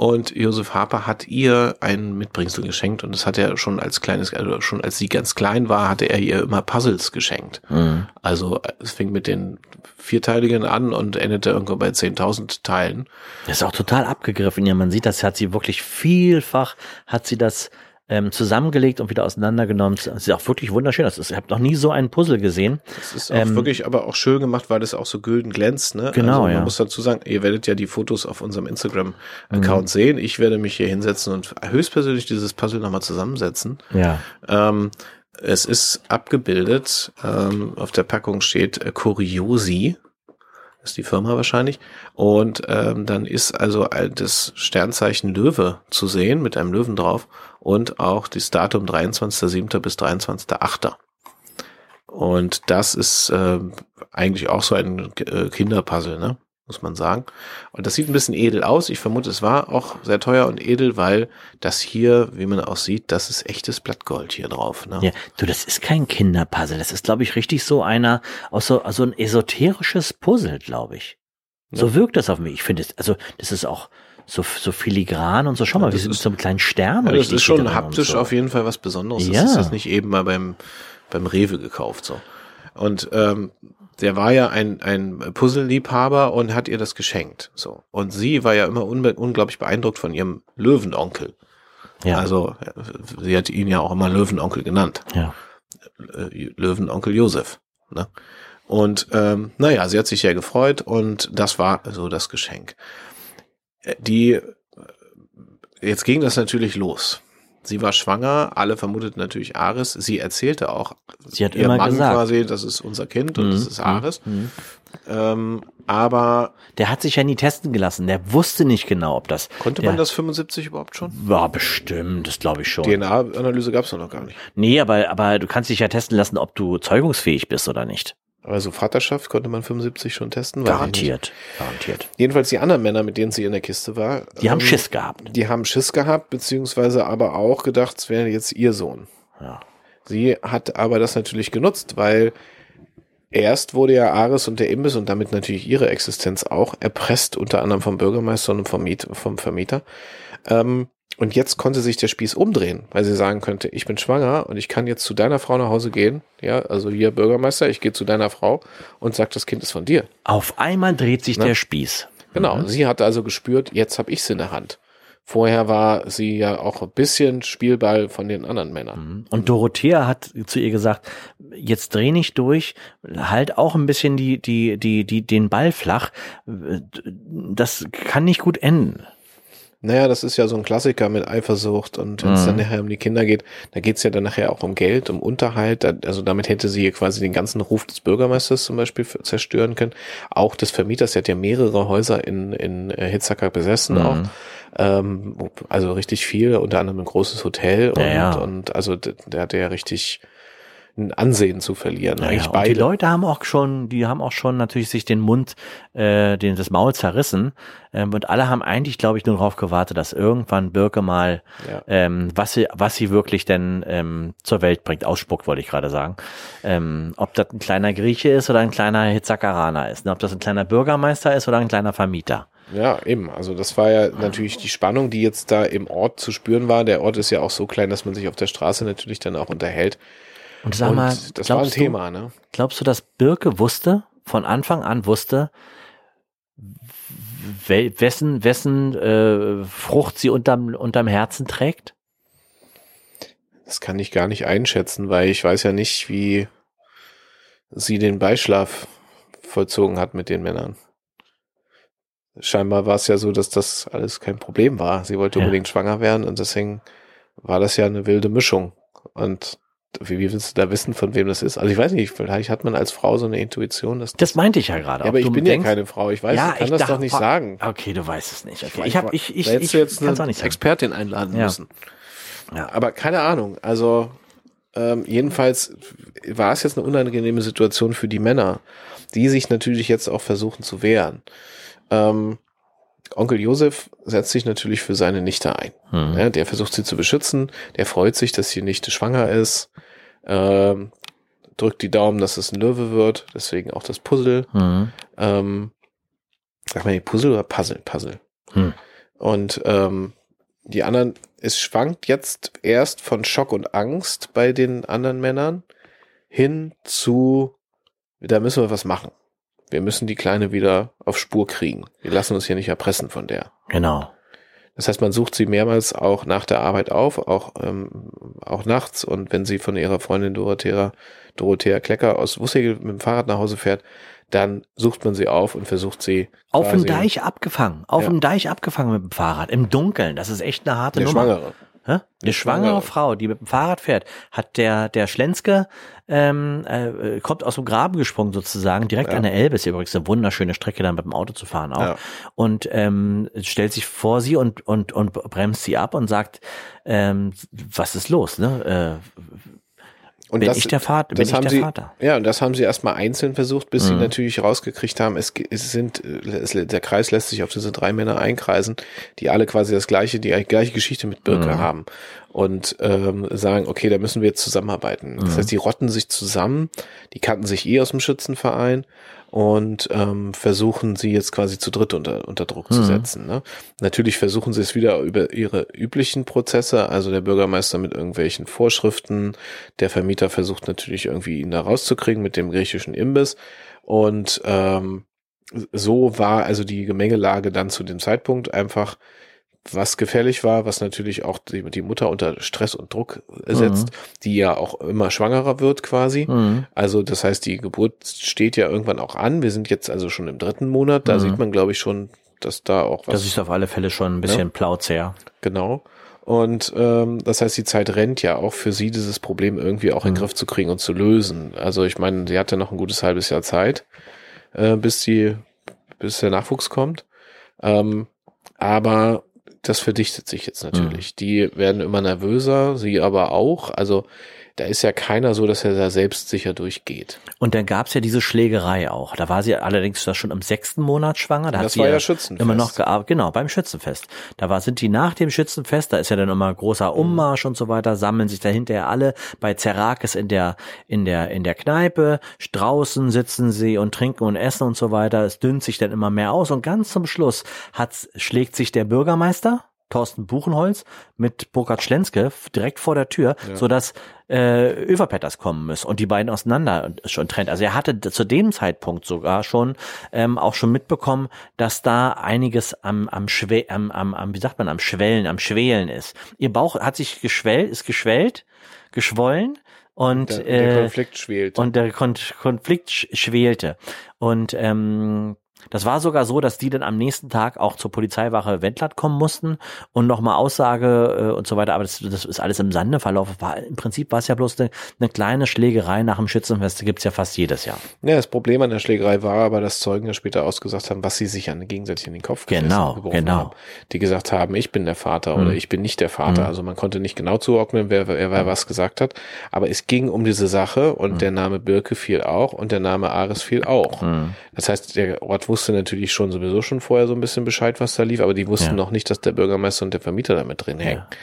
Und Josef Harper hat ihr ein Mitbringsel geschenkt und das hat er schon als kleines, also schon als sie ganz klein war, hatte er ihr immer Puzzles geschenkt. Mhm. Also es fing mit den vierteiligen an und endete irgendwo bei 10.000 Teilen. Das ist auch total abgegriffen. Ja, man sieht, das hat sie wirklich vielfach, hat sie das ähm, zusammengelegt und wieder auseinandergenommen. Das ist auch wirklich wunderschön. Das ist, ich habe noch nie so einen Puzzle gesehen. Das ist auch Ähm, wirklich aber auch schön gemacht, weil das auch so gülden glänzt. Ne? Genau, also man ja. muss dazu sagen, ihr werdet ja die Fotos auf unserem Instagram-Account sehen. Ich werde mich hier hinsetzen und höchstpersönlich dieses Puzzle nochmal zusammensetzen. Ja. Ähm, es ist abgebildet, ähm, auf der Packung steht äh, Curiosi, ist die Firma wahrscheinlich. Und ähm, dann ist also das Sternzeichen Löwe zu sehen mit einem Löwen drauf und auch das Datum 23.07. bis 23.08. Und das ist ähm, eigentlich auch so ein äh, Kinderpuzzle, ne? muss man sagen. Und das sieht ein bisschen edel aus. Ich vermute, es war auch sehr teuer und edel, weil das hier, wie man auch sieht, das ist echtes Blattgold hier drauf. Ne? Ja, du, das ist kein Kinderpuzzle. Das ist, glaube ich, richtig so einer, auch so, so ein esoterisches Puzzle, glaube ich. So wirkt das auf mich. Ich finde es, also, das ist auch so, so filigran und so. Schau mal, das wir sind mit so einem kleinen Stern. Ja, das ist schon haptisch so. auf jeden Fall was Besonderes. Ja. Das ist jetzt nicht eben mal beim, beim Rewe gekauft so. Und ähm, der war ja ein, ein Puzzle-Liebhaber und hat ihr das geschenkt. So. Und sie war ja immer unglaublich beeindruckt von ihrem Löwenonkel. Ja, Also sie hat ihn ja auch immer Löwenonkel genannt. ja. äh, Löwenonkel Josef. Ne? Und ähm, naja, sie hat sich ja gefreut und das war so das Geschenk. Äh, Die, äh, jetzt ging das natürlich los. Sie war schwanger, alle vermuteten natürlich Ares. Sie erzählte auch, Sie hat ihr immer Mann gesagt. quasi, das ist unser Kind und Mhm, das ist Ares. mhm. Ähm, aber Der hat sich ja nie testen gelassen. Der wusste nicht genau, ob das. konnte man das 75 überhaupt schon? War bestimmt, das glaube ich schon. DNA-Analyse gab es noch gar nicht. Nee, aber, aber du kannst dich ja testen lassen, ob du zeugungsfähig bist oder nicht. Aber so Vaterschaft konnte man 75 schon testen? Garantiert. Garantiert. Jedenfalls die anderen Männer, mit denen sie in der Kiste war. Die haben ähm, Schiss gehabt. Die haben Schiss gehabt, beziehungsweise aber auch gedacht, es wäre jetzt ihr Sohn. Ja. Sie hat aber das natürlich genutzt, weil erst wurde ja Ares und der Imbiss und damit natürlich ihre Existenz auch erpresst, unter anderem vom Bürgermeister und vom, Miet, vom Vermieter. Ähm, und jetzt konnte sich der Spieß umdrehen, weil sie sagen könnte, ich bin schwanger und ich kann jetzt zu deiner Frau nach Hause gehen. Ja, also hier Bürgermeister, ich gehe zu deiner Frau und sag, das Kind ist von dir. Auf einmal dreht sich Ne? der Spieß. Genau, Mhm. sie hat also gespürt, jetzt habe ich es in der Hand. Vorher war sie ja auch ein bisschen Spielball von den anderen Männern. Mhm. Und Dorothea hat zu ihr gesagt, jetzt dreh nicht durch, halt auch ein bisschen die, die, die, die, den Ball flach. Das kann nicht gut enden. Naja, das ist ja so ein Klassiker mit Eifersucht und wenn es Mhm. dann nachher um die Kinder geht, da geht's ja dann nachher auch um Geld, um Unterhalt. Also damit hätte sie quasi den ganzen Ruf des Bürgermeisters zum Beispiel zerstören können. Auch des Vermieters, der hat ja mehrere Häuser in, in äh, Hitzacker besessen Mhm. auch. Ähm, also richtig viel, unter anderem ein großes Hotel und, Ja, ja. und also d- der hatte ja richtig ein Ansehen zu verlieren. Eigentlich und beide. die Leute haben auch schon, die haben auch schon natürlich sich den Mund, äh, den, das Maul zerrissen. Ähm, und alle haben eigentlich, glaube ich, nur darauf gewartet, dass irgendwann Birke mal, Ja. ähm, was sie, was sie wirklich denn ähm, zur Welt bringt, ausspuckt, wollte ich gerade sagen. Ähm, ob das ein kleiner Grieche ist oder ein kleiner Hitzakaraner ist. Ne? Ob das ein kleiner Bürgermeister ist oder ein kleiner Vermieter. Ja, eben. Also das war ja natürlich die Spannung, die jetzt da im Ort zu spüren war. Der Ort ist ja auch so klein, dass man sich auf der Straße natürlich dann auch unterhält. Und sag und mal, das war ein glaubst du, Thema, ne? Glaubst du, dass Birke wusste, von Anfang an wusste, wessen, wessen äh, Frucht sie unterm, unterm Herzen trägt? Das kann ich gar nicht einschätzen, weil ich weiß ja nicht, wie sie den Beischlaf vollzogen hat mit den Männern. Scheinbar war es ja so, dass das alles kein Problem war. Sie wollte Ja. unbedingt schwanger werden und deswegen war das ja eine wilde Mischung. Und wie, wie willst du da wissen, von wem das ist? Also ich weiß nicht, vielleicht hat man als Frau so eine Intuition, dass Das meinte ich ja gerade. Ja, aber ich bin denkst, ja keine Frau. Ich weiß, Ja, ich kann ich das doch nicht sagen. Okay, du weißt es nicht. Okay. Ich habe ich ich ich jetzt eine auch nicht sagen. Expertin einladen Ja. müssen. Ja. Aber keine Ahnung. Also ähm, jedenfalls war es jetzt eine unangenehme Situation für die Männer, die sich natürlich jetzt auch versuchen zu wehren. Ähm, Onkel Josef setzt sich natürlich für seine Nichte ein. Hm. Ja, der versucht sie zu beschützen. Der freut sich, dass die Nichte schwanger ist. Ähm, drückt die Daumen, dass es ein Löwe wird. Deswegen auch das Puzzle. Hm. Ähm, sag mal, die Puzzle oder Puzzle? Puzzle. Hm. Und ähm, die anderen, es schwankt jetzt erst von Schock und Angst bei den anderen Männern hin zu, da müssen wir was machen. Wir müssen die Kleine wieder auf Spur kriegen. Wir lassen uns hier nicht erpressen von der. Genau. Das heißt, man sucht sie mehrmals auch nach der Arbeit auf, auch, ähm, auch nachts. Und wenn sie von ihrer Freundin Dorothea, Dorothea Klecker aus Wussegel mit dem Fahrrad nach Hause fährt, dann sucht man sie auf und versucht sie Auf dem Deich abgefangen. Auf Ja. dem Deich abgefangen mit dem Fahrrad. Im Dunkeln. Das ist echt eine harte eine Nummer. Schwangere. Hä? Eine schwangere. Frau, die mit dem Fahrrad fährt, hat der der Schlenske ähm, äh, kommt aus dem Graben gesprungen sozusagen, direkt Ja. an der Elbe. Ist übrigens eine wunderschöne Strecke, dann mit dem Auto zu fahren auch. Ja. Und ähm, stellt sich vor sie und und und bremst sie ab und sagt, ähm, was ist los? Ne? Äh, Und bin das, ich der Vater? Bin das ich haben der sie, Vater? Ja, und das haben sie erstmal einzeln versucht, bis sie Mhm. natürlich rausgekriegt haben, es, es sind, äh, es, der Kreis lässt sich auf diese drei Männer einkreisen, die alle quasi das gleiche, die gleiche Geschichte mit Birke Mhm. haben und ähm, sagen, okay, da müssen wir jetzt zusammenarbeiten. Das Mhm. heißt, die rotten sich zusammen, die kannten sich eh aus dem Schützenverein und ähm, versuchen sie jetzt quasi zu dritt unter, unter Druck zu Mhm. setzen. Ne? Natürlich versuchen sie es wieder über ihre üblichen Prozesse, also der Bürgermeister mit irgendwelchen Vorschriften, der Vermieter versucht natürlich irgendwie ihn da rauszukriegen mit dem griechischen Imbiss und ähm, so war also die Gemengelage dann zu dem Zeitpunkt einfach was gefährlich war, was natürlich auch die, die Mutter unter Stress und Druck setzt, die ja auch immer schwangerer wird quasi. Mhm. Also das heißt, die Geburt steht ja irgendwann auch an. Wir sind jetzt also schon im dritten Monat. Da Mhm. sieht man, glaube ich, schon, dass da auch was Das ist auf alle Fälle schon ein bisschen plauzär. genau. Und ähm, das heißt, die Zeit rennt ja auch für sie, dieses Problem irgendwie auch in den Mhm. Griff zu kriegen und zu lösen. Also ich meine, sie hatte noch ein gutes halbes Jahr Zeit, äh, bis die, bis der Nachwuchs kommt. Ähm, aber das verdichtet sich jetzt natürlich. Die werden immer nervöser, sie aber auch. Also da ist ja keiner so, dass er da selbstsicher durchgeht. Und dann gab's ja diese Schlägerei auch. Da war sie allerdings schon im sechsten Monat schwanger. Da hat Das sie war ja Schützenfest. immer noch gearbeitet. Genau, beim Schützenfest. Da war, sind die nach dem Schützenfest, da ist ja dann immer großer Ummarsch und so weiter, sammeln sich da hinterher alle bei Zerakis in der, in der, in der Kneipe. Draußen sitzen sie und trinken und essen und so weiter. Es dünnt sich dann immer mehr aus und ganz zum Schluss hat, schlägt sich der Bürgermeister, Thorsten Buchenholz mit Burkhard Schlenske direkt vor der Tür, so dass äh, Överpetters kommen muss und die beiden auseinander schon trennt. Also er hatte zu dem Zeitpunkt sogar schon ähm, auch schon mitbekommen, dass da einiges am am, Schwe am am am wie sagt man am Schwellen, am Schwelen ist. Ihr Bauch hat sich geschwellt, ist geschwellt, geschwollen und Der, der äh, Konflikt schwelt. und der Kon Konflikt sch schwelte. Und ähm, das war sogar so, dass die dann am nächsten Tag auch zur Polizeiwache Wendland kommen mussten und nochmal Aussage äh, und so weiter. Aber das, das ist alles im Sande verlaufen. War, Im Prinzip war es ja bloß eine, eine kleine Schlägerei nach dem Schützenfest. Die gibt's ja fast jedes Jahr. Ja, das Problem an der Schlägerei war aber, dass Zeugen ja später ausgesagt haben, was sie sich an gegenseitig in den Kopf Genau, geworfen genau. haben. Die gesagt haben, ich bin der Vater Mhm. oder ich bin nicht der Vater. Also man konnte nicht genau zuordnen, wer, wer, wer was gesagt hat. Aber es ging um diese Sache und Mhm. der Name Birke fiel auch und der Name Ares fiel auch. Mhm. Das heißt, der Ort wusste natürlich schon sowieso schon vorher so ein bisschen Bescheid, was da lief, aber die wussten Ja. noch nicht, dass der Bürgermeister und der Vermieter da mit drin hängen. Ja.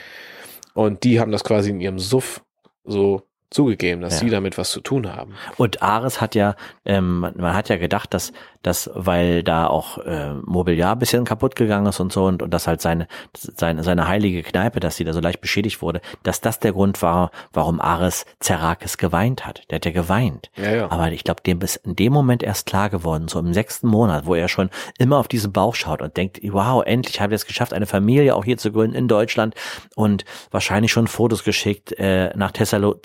Und die haben das quasi in ihrem Suff so zugegeben, dass Ja. sie damit was zu tun haben. Und Ares hat ja, ähm, man hat ja gedacht, dass, dass weil da auch äh, Mobiliar ein bisschen kaputt gegangen ist und so und, und dass halt seine, seine, seine heilige Kneipe, dass sie da so leicht beschädigt wurde, dass das der Grund war, warum Ares Zerakis geweint hat. Der hat ja geweint. Ja, ja. Aber ich glaube, dem ist in dem Moment erst klar geworden, so im sechsten Monat, wo er schon immer auf diesen Bauch schaut und denkt, wow, endlich habe ich es geschafft, eine Familie auch hier zu gründen in Deutschland und wahrscheinlich schon Fotos geschickt äh, nach Thessalo,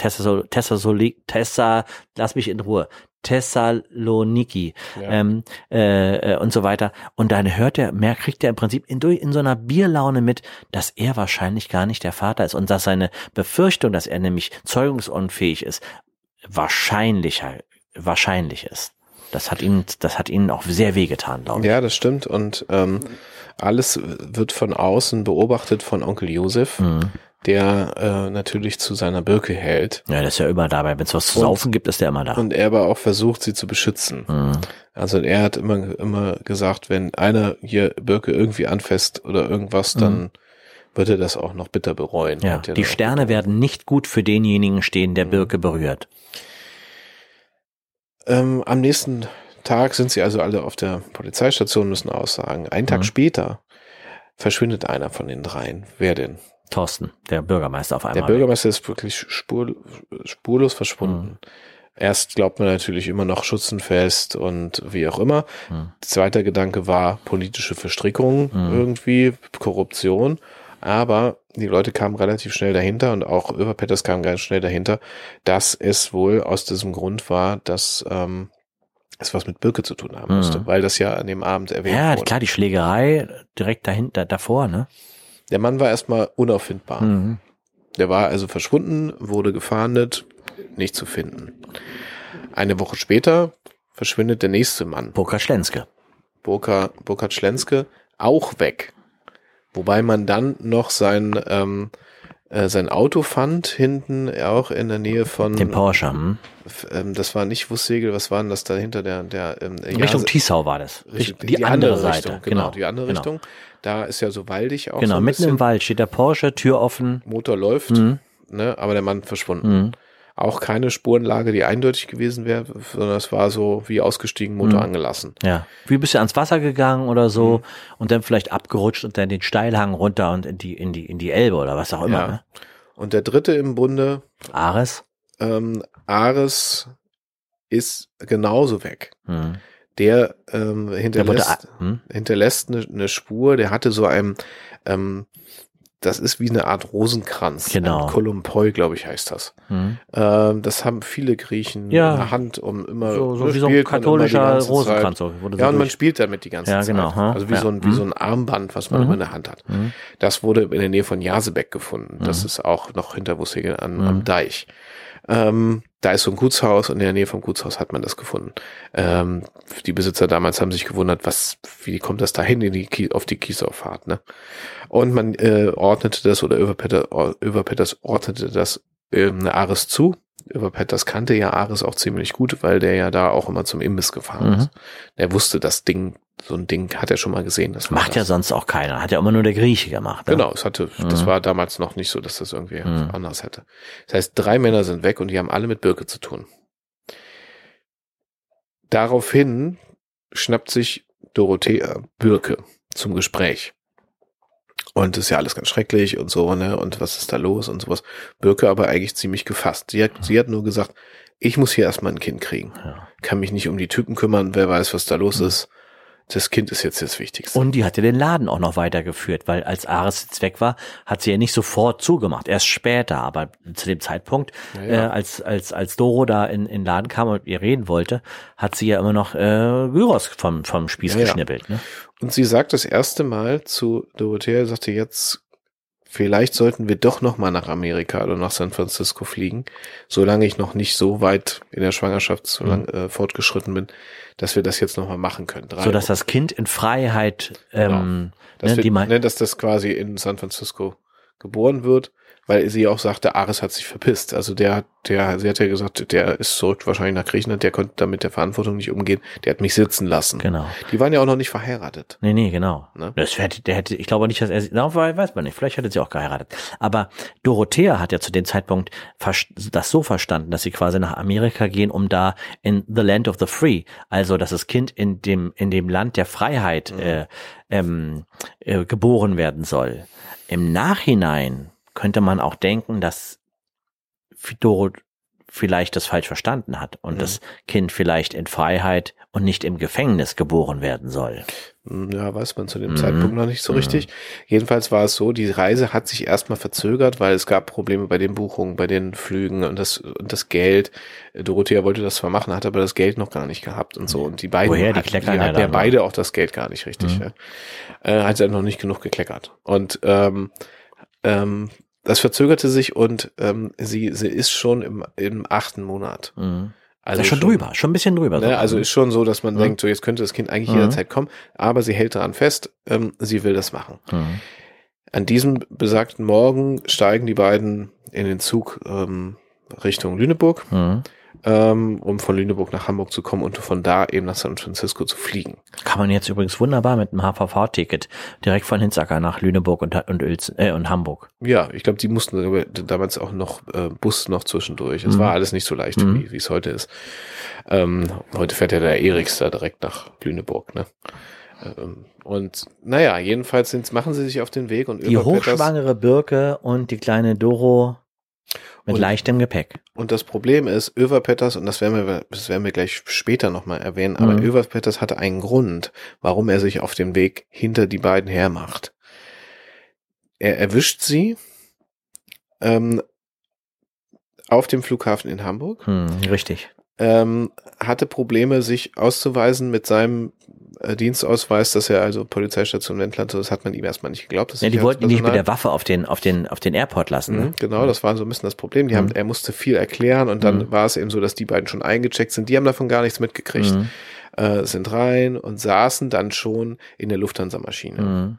Thessalo, Thessalo, Tessa, lass mich in Ruhe. Thessaloniki Ja. ähm, äh, äh, und so weiter. Und dann hört er, mehr kriegt er im Prinzip in, in so einer Bierlaune mit, dass er wahrscheinlich gar nicht der Vater ist und dass seine Befürchtung, dass er nämlich zeugungsunfähig ist, wahrscheinlicher, wahrscheinlich ist. Das hat ihn, das hat ihnen auch sehr wehgetan, glaube ich. Ja, das stimmt. Und ähm, alles wird von außen beobachtet von Onkel Josef, Mhm. Der äh, natürlich zu seiner Birke hält. Ja, das ist ja immer dabei. Wenn es was zu Und- saufen gibt, ist der immer da. Und er aber auch versucht, sie zu beschützen. Mhm. Also er hat immer, immer gesagt, wenn einer hier Birke irgendwie anfasst oder irgendwas, dann wird er das auch noch bitter bereuen. Mhm. Ja, die Sterne werden nicht gut für denjenigen stehen, der Birke berührt. Ähm, am nächsten Tag sind sie also alle auf der Polizeistation, müssen aussagen. Einen Tag Mhm. später verschwindet einer von den dreien. Wer denn? Thorsten, der Bürgermeister auf einmal. Der Bürgermeister ist wirklich spur, spurlos verschwunden. Mhm. Erst glaubt man natürlich immer noch Schützenfest und wie auch immer. Mhm. Zweiter Gedanke war politische Verstrickung Mhm. irgendwie, Korruption. Aber die Leute kamen relativ schnell dahinter und auch Överpetters kam ganz schnell dahinter, dass es wohl aus diesem Grund war, dass ähm, es was mit Birke zu tun haben Mhm. musste, weil das ja an dem Abend erwähnt Ja, wurde. klar, die Schlägerei direkt dahinter, davor, ne? Der Mann war erstmal unauffindbar. Mhm. Der war also verschwunden, wurde gefahndet, nicht zu finden. Eine Woche später verschwindet der nächste Mann, Burka Schlenske. Burka, Burkhard Schlenske, auch weg. Wobei man dann noch sein, ähm, äh, sein Auto fand, hinten auch in der Nähe von, Den Porsche. Hm? ähm, das war nicht Wussegel, was war denn das dahinter, der, der, ähm, Richtung Tiesau war das. Richtung- die, andere, Seite. Richtung, genau, die andere genau. Richtung. Da ist ja so waldig auch Genau, so mitten bisschen. im Wald steht der Porsche, Tür offen. Motor läuft, Mhm. ne, aber der Mann verschwunden. Mhm. Auch keine Spurenlage, die eindeutig gewesen wäre, sondern es war so wie ausgestiegen, Motor Mhm. angelassen. Ja. Wie bist du ans Wasser gegangen oder so Mhm. und dann vielleicht abgerutscht und dann den Steilhang runter und in die, in die, in die Elbe oder was auch immer, Ja. ne? Und der dritte im Bunde, Ares. ähm, Ares, ist genauso weg. Mhm. Der ähm, Der hinterlässt, hm? hinterlässt eine, eine Spur, der hatte so ein, ähm, das ist wie eine Art Rosenkranz. Genau. Ein Kolumboi, glaube ich, heißt das. Hm? Ähm, das haben viele Griechen Ja. in der Hand, um immer So, so wie so ein katholischer. Rosenkranz. So, wurde Ja, und man spielt damit die ganze Ja, Zeit. genau, ha? Also wie, Ja. so ein, wie Mhm. so ein Armband, was man Mhm. immer in der Hand hat. Mhm. Das wurde in der Nähe von Jasebeck gefunden. Das Mhm. ist auch noch hinter Wussegel an, Mhm. am Deich. Ähm, da ist so ein Gutshaus und in der Nähe vom Gutshaus hat man das gefunden. Ähm, die Besitzer damals haben sich gewundert, was, wie kommt das dahin in die, auf die Kiesauffahrt, ne? Und man äh, ordnete das oder Överpetters ordnete das ähm, Ares zu. Överpetters kannte ja Ares auch ziemlich gut, weil der ja da auch immer zum Imbiss gefahren mhm. ist. Er wusste, das Ding, so ein Ding hat er schon mal gesehen. Das Macht das. ja sonst auch keiner. Hat ja immer nur der Grieche gemacht. Ne? Genau, es hatte, mhm. das war damals noch nicht so, dass das irgendwie mhm. anders hätte. Das heißt, drei Männer sind weg und die haben alle mit Birke zu tun. Daraufhin schnappt sich Dorothea Birke zum Gespräch. Und ist ja alles ganz schrecklich und so, ne? Und was ist da los und sowas. Birke aber eigentlich ziemlich gefasst. Sie hat, sie hat nur gesagt, ich muss hier erstmal ein Kind kriegen. Ja. Kann mich nicht um die Typen kümmern, wer weiß, was da los mhm. ist das Kind ist jetzt das Wichtigste. Und die hat ja den Laden auch noch weitergeführt, weil als Ares jetzt weg war, hat sie ja nicht sofort zugemacht, erst später, aber zu dem Zeitpunkt, ja, ja. Äh, als, als, als Doro da in, in den Laden kam und ihr reden wollte, hat sie ja immer noch äh, Gyros vom, vom Spieß ja, geschnippelt. Ne? Und sie sagt das erste Mal zu Dorothea, sagte jetzt vielleicht sollten wir doch noch mal nach Amerika oder nach San Francisco fliegen, solange ich noch nicht so weit in der Schwangerschaft so lang, mhm. äh, fortgeschritten bin, dass wir das jetzt noch mal machen können. Drei so dass das Kind in Freiheit, ähm, genau. dass, ne, wir, ne, dass das quasi in San Francisco geboren wird weil sie auch sagte, Ares hat sich verpisst. Also der, der, sie hat ja gesagt, der ist zurück wahrscheinlich nach Griechenland, der konnte damit der Verantwortung nicht umgehen, der hat mich sitzen lassen. Genau. Die waren ja auch noch nicht verheiratet. Nee, nee, genau. Ne? Das hätte, der hätte, ich glaube nicht, dass er, na, weiß man nicht, vielleicht hätte sie auch geheiratet. Aber Dorothea hat ja zu dem Zeitpunkt das so verstanden, dass sie quasi nach Amerika gehen, um da in the land of the free, also dass das Kind in dem, in dem Land der Freiheit, mhm. äh, ähm, äh, geboren werden soll. Im Nachhinein könnte man auch denken, dass Fidoro vielleicht das falsch verstanden hat und mhm. das Kind vielleicht in Freiheit und nicht im Gefängnis geboren werden soll. Hm, ja, weiß man zu dem mhm. Zeitpunkt noch nicht so mhm. richtig. Jedenfalls war es so, die Reise hat sich erstmal verzögert, weil es gab Probleme bei den Buchungen, bei den Flügen und das, und das Geld. Dorothea wollte das zwar machen, hat aber das Geld noch gar nicht gehabt und so. Und die beiden Woher, die hatten, die hatten ja beide auch das Geld gar nicht richtig. Mhm. Ja. Äh, hat sie noch nicht genug gekleckert. Und ähm, ähm, das verzögerte sich und ähm, sie, sie ist schon im, im achten Monat. Mhm. Also schon, schon, drüber, schon ein bisschen drüber. Ne, also ist schon so, dass man mhm. denkt, so jetzt könnte das Kind eigentlich mhm. jederzeit kommen, aber sie hält daran fest, ähm, sie will das machen. Mhm. An diesem besagten Morgen steigen die beiden in den Zug ähm, Richtung Lüneburg. Ähm, um von Lüneburg nach Hamburg zu kommen und von da eben nach San Francisco zu fliegen. Kann man jetzt übrigens wunderbar mit einem HVV-Ticket direkt von Hinzacker nach Lüneburg und, und, Uelzen, äh, und Hamburg. Ja, ich glaube, die mussten damals auch noch äh, Bus noch zwischendurch. Es mhm. war alles nicht so leicht, mhm. wie es heute ist. Ähm, heute fährt ja der Eriks da direkt nach Lüneburg, ne? Ähm, und naja, jedenfalls sind, machen sie sich auf den Weg und die hochschwangere Birke und die kleine Doro mit und, leichtem Gepäck. Und das Problem ist, Överpetters, und das werden wir, das werden wir gleich später nochmal erwähnen, aber mhm. Överpetters hatte einen Grund, warum er sich auf den Weg hinter die beiden hermacht. Er erwischt sie ähm, auf dem Flughafen in Hamburg. Hm, richtig. Ähm, hatte Probleme, sich auszuweisen mit seinem Dienstausweis, dass er also Polizeistation Wendland, das hat man ihm erstmal nicht geglaubt. Ja, die wollten ihn nicht mit der Waffe auf den, auf den, auf den Airport lassen. Ne? Mhm, genau, das war so ein bisschen das Problem. Die mhm. haben, er musste viel erklären und dann mhm. war es eben so, dass die beiden schon eingecheckt sind. Die haben davon gar nichts mitgekriegt. Mhm. Äh, sind rein und saßen dann schon in der Lufthansa-Maschine. Mhm.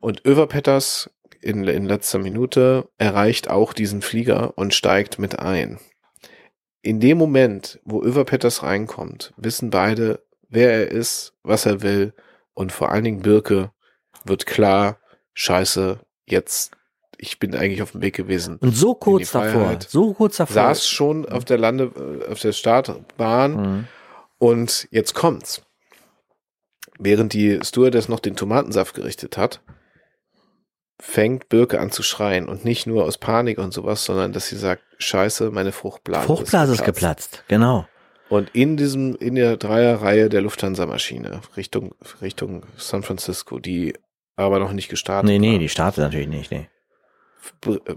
Und Överpetters in, in letzter Minute erreicht auch diesen Flieger und steigt mit ein. In dem Moment, wo Överpetters reinkommt, wissen beide, wer er ist, was er will und vor allen Dingen Birke wird klar, scheiße, jetzt ich bin eigentlich auf dem Weg gewesen. Und so kurz davor, so kurz davor. Saß schon auf der Lande, äh, auf der Startbahn mhm. und jetzt kommt's. Während die Stewardess noch den Tomatensaft gerichtet hat, fängt Birke an zu schreien und nicht nur aus Panik und sowas, sondern dass sie sagt, scheiße, meine Fruchtblase, Fruchtblase ist geplatzt. Ist geplatzt. Genau. Und in diesem, in der Dreierreihe der Lufthansa-Maschine Richtung, Richtung San Francisco, die aber noch nicht gestartet Nee, nee, war. die startet natürlich nicht, nee. Äh,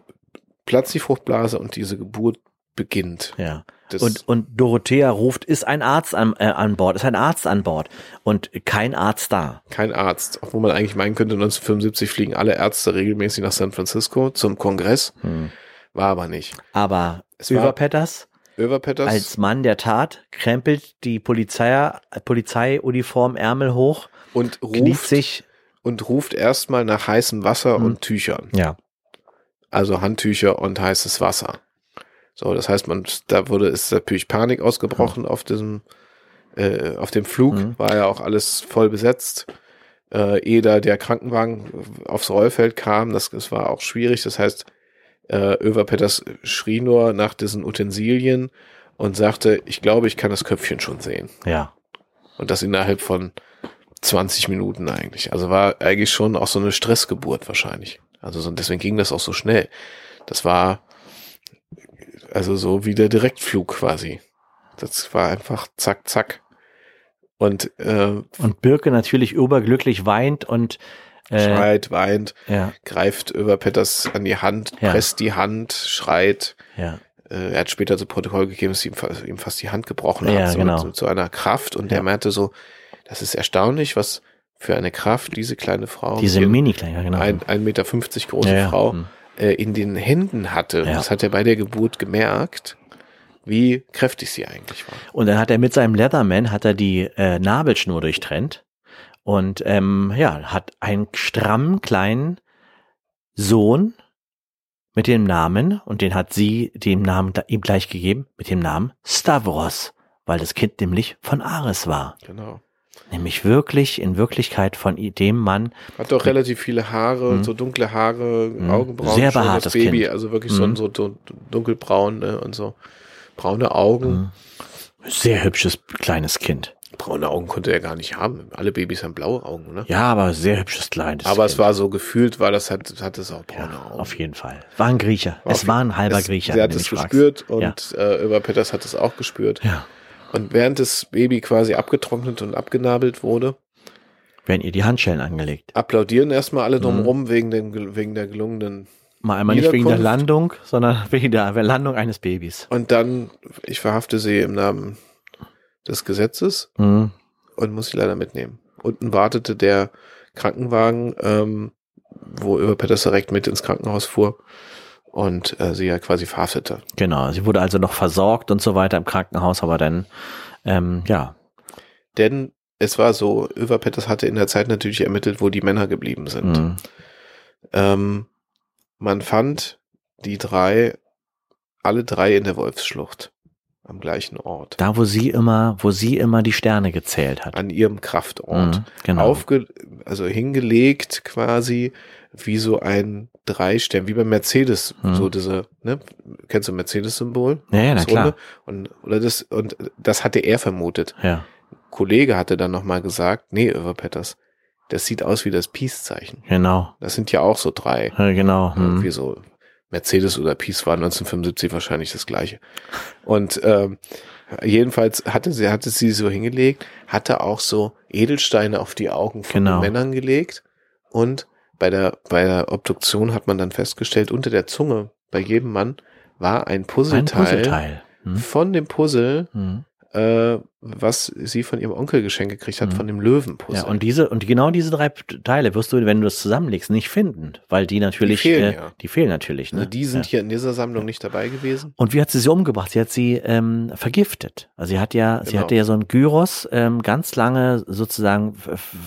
platzt die Fruchtblase und diese Geburt beginnt. Ja. und, und Dorothea ruft, ist ein Arzt an, äh, an Bord, ist ein Arzt an Bord und kein Arzt da. Kein Arzt, obwohl man eigentlich meinen könnte, 1975 fliegen alle Ärzte regelmäßig nach San Francisco zum Kongress. Hm. War aber nicht. Aber Överpetters Överpetters als Mann der Tat, krempelt die Polizei, Polizeiuniform Ärmel hoch, und kniet ruft sich, und ruft erstmal nach heißem Wasser Mhm. und Tüchern. ja, Also Handtücher und heißes Wasser. So, das heißt, man, da wurde, ist natürlich Panik ausgebrochen auf diesem, äh, auf dem Flug, Mhm. war ja auch alles voll besetzt. Äh, ehe da der Krankenwagen aufs Rollfeld kam, das, das war auch schwierig. Das heißt, äh, Över Petters schrie nur nach diesen Utensilien und sagte, ich glaube, ich kann das Köpfchen schon sehen. ja, Und das innerhalb von 20 Minuten eigentlich. Also war eigentlich schon auch so eine Stressgeburt wahrscheinlich. Also so, deswegen ging das auch so schnell. Das war also so wie der Direktflug quasi. Das war einfach zack, zack. Und äh, und Birke natürlich überglücklich weint und, schreit, weint, ja, greift über Petters an die Hand, Ja. presst die Hand, schreit. ja, Äh, er hat später zu Protokoll gegeben, dass ihm, ihm fast die Hand gebrochen hat, so genau. mit, so, zu einer Kraft. Und er meinte so, das ist erstaunlich, was für eine Kraft diese kleine Frau, diese die Mini-Kleiner, genau. ein, 1,50 Meter große. Frau, Hm. äh, in den Händen hatte. Das hat er bei der Geburt gemerkt, wie kräftig sie eigentlich war. Und dann hat er mit seinem Leatherman hat er die äh, Nabelschnur durchtrennt und ähm, ja, hat einen strammen kleinen Sohn mit dem Namen, und den hat sie dem Namen da- ihm gleich gegeben, mit dem Namen Stavros, weil das Kind nämlich von Ares war. Genau. Nämlich wirklich, in Wirklichkeit von dem Mann, Hat doch relativ viele Haare, Mhm. so dunkle Haare, Mhm. Augenbrauen. Sehr behaartes Baby, Kind. also wirklich so, Mhm. so dun- dunkelbraun ne, und so braune Augen. mh, sehr hübsches kleines Kind. Braune Augen konnte er gar nicht haben. Alle Babys haben blaue Augen, ne? Ja, aber sehr hübsches kleines Aber kind. es war so gefühlt, war das hat, hat es auch braune ja, Augen. auf jeden Fall. War ein Griecher. War es war ein halber Es- Griecher. Sie hat es mich fragst. gespürt und Ja. äh, über Petters hat es auch gespürt. Ja. Und während das Baby quasi abgetrocknet und abgenabelt wurde, werden ihr die Handschellen angelegt. applaudieren erstmal alle Mhm. drumherum wegen, dem, wegen der gelungenen. Mal einmal nicht wegen der. Landung, sondern wegen der Landung eines Babys. Und dann, ich verhafte sie im Namen des Gesetzes Mhm. und muss sie leider mitnehmen. Unten wartete der Krankenwagen, ähm, wo über Petters direkt mit ins Krankenhaus fuhr und äh, sie ja quasi verhaftete. Genau, sie wurde also noch versorgt und so weiter im Krankenhaus, aber dann, ähm, ja, Denn es war so, Över Petters hatte in der Zeit natürlich ermittelt, wo die Männer geblieben sind. mhm. Ähm, man fand die drei, alle drei in der Wolfsschlucht am gleichen Ort, da wo sie immer, wo sie immer die Sterne gezählt hat. an ihrem Kraftort. Mhm, genau. Aufge also hingelegt quasi wie so ein Dreistern, wie beim Mercedes, Mhm. so diese, ne, kennst du Mercedes-Symbol? ja, ja, na Das klar. Und, oder das, und das hatte er vermutet. Ja, Kollege hatte dann nochmal gesagt, nee, Över Petters, das sieht aus wie das Peace-Zeichen. genau. Das sind ja auch so drei. Ja, genau. Irgendwie Mhm. so Mercedes oder Peace war 1975 wahrscheinlich das gleiche. Und ähm, jedenfalls hatte sie, hatte sie so hingelegt, hatte auch so Edelsteine auf die Augen von Genau. den Männern gelegt. Und bei der, bei der Obduktion hat man dann festgestellt, unter der Zunge bei jedem Mann war ein Ein Puzzleteil, Puzzleteil. Mhm. von dem Puzzle, Mhm. äh, was sie von ihrem Onkel geschenkt gekriegt hat, Mhm. von dem Löwenpuzzle. Ja, und diese, und genau diese drei Teile wirst du, wenn du das zusammenlegst, nicht finden, weil die natürlich, Die fehlen, äh, ja. die fehlen natürlich, ne? also die sind ja. hier in dieser Sammlung nicht dabei gewesen. Und wie hat sie sie umgebracht? Sie hat sie ähm, vergiftet. Also sie hat ja, sie Genau. hatte ja so ein Gyros ähm, ganz lange sozusagen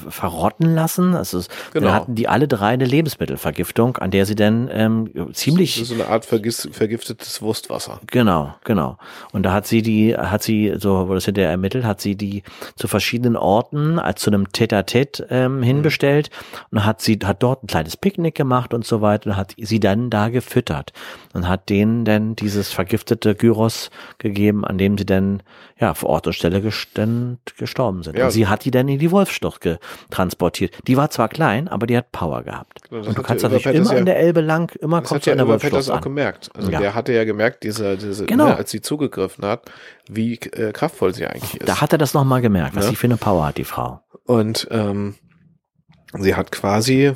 verrotten lassen. Also Genau. dann hatten die alle drei eine Lebensmittelvergiftung, an der sie dann ähm, Das ziemlich ist so eine Art vergiftetes Wurstwasser. Genau, genau. Und da hat sie die, hat sie, so wurde es hinterher ermittelt, hat sie die zu verschiedenen Orten als zu einem Tête-à-Tête ähm, hinbestellt und hat sie, hat dort ein kleines Picknick gemacht und so weiter und hat sie dann da gefüttert und hat denen dann dieses vergiftete Gyros gegeben, an dem sie dann, ja, vor Ort und Stelle gest- gestorben sind. Ja. Und sie hat die dann in die Wolfsschlucht getransportiert. Die war zwar klein, aber die hat Power gehabt. Das und du hat kannst natürlich immer ja- an der Elbe lang, immer hat du ja an der Überfett das Wolfsschlucht auch an. gemerkt. Also Ja. der hatte ja gemerkt, diese, diese Genau. ne, als sie zugegriffen hat, wie äh, kraftvoll sie eigentlich ist. Da hat er das nochmal gemerkt, was Ne? sie für eine Power hat, die Frau. Und ähm, sie hat quasi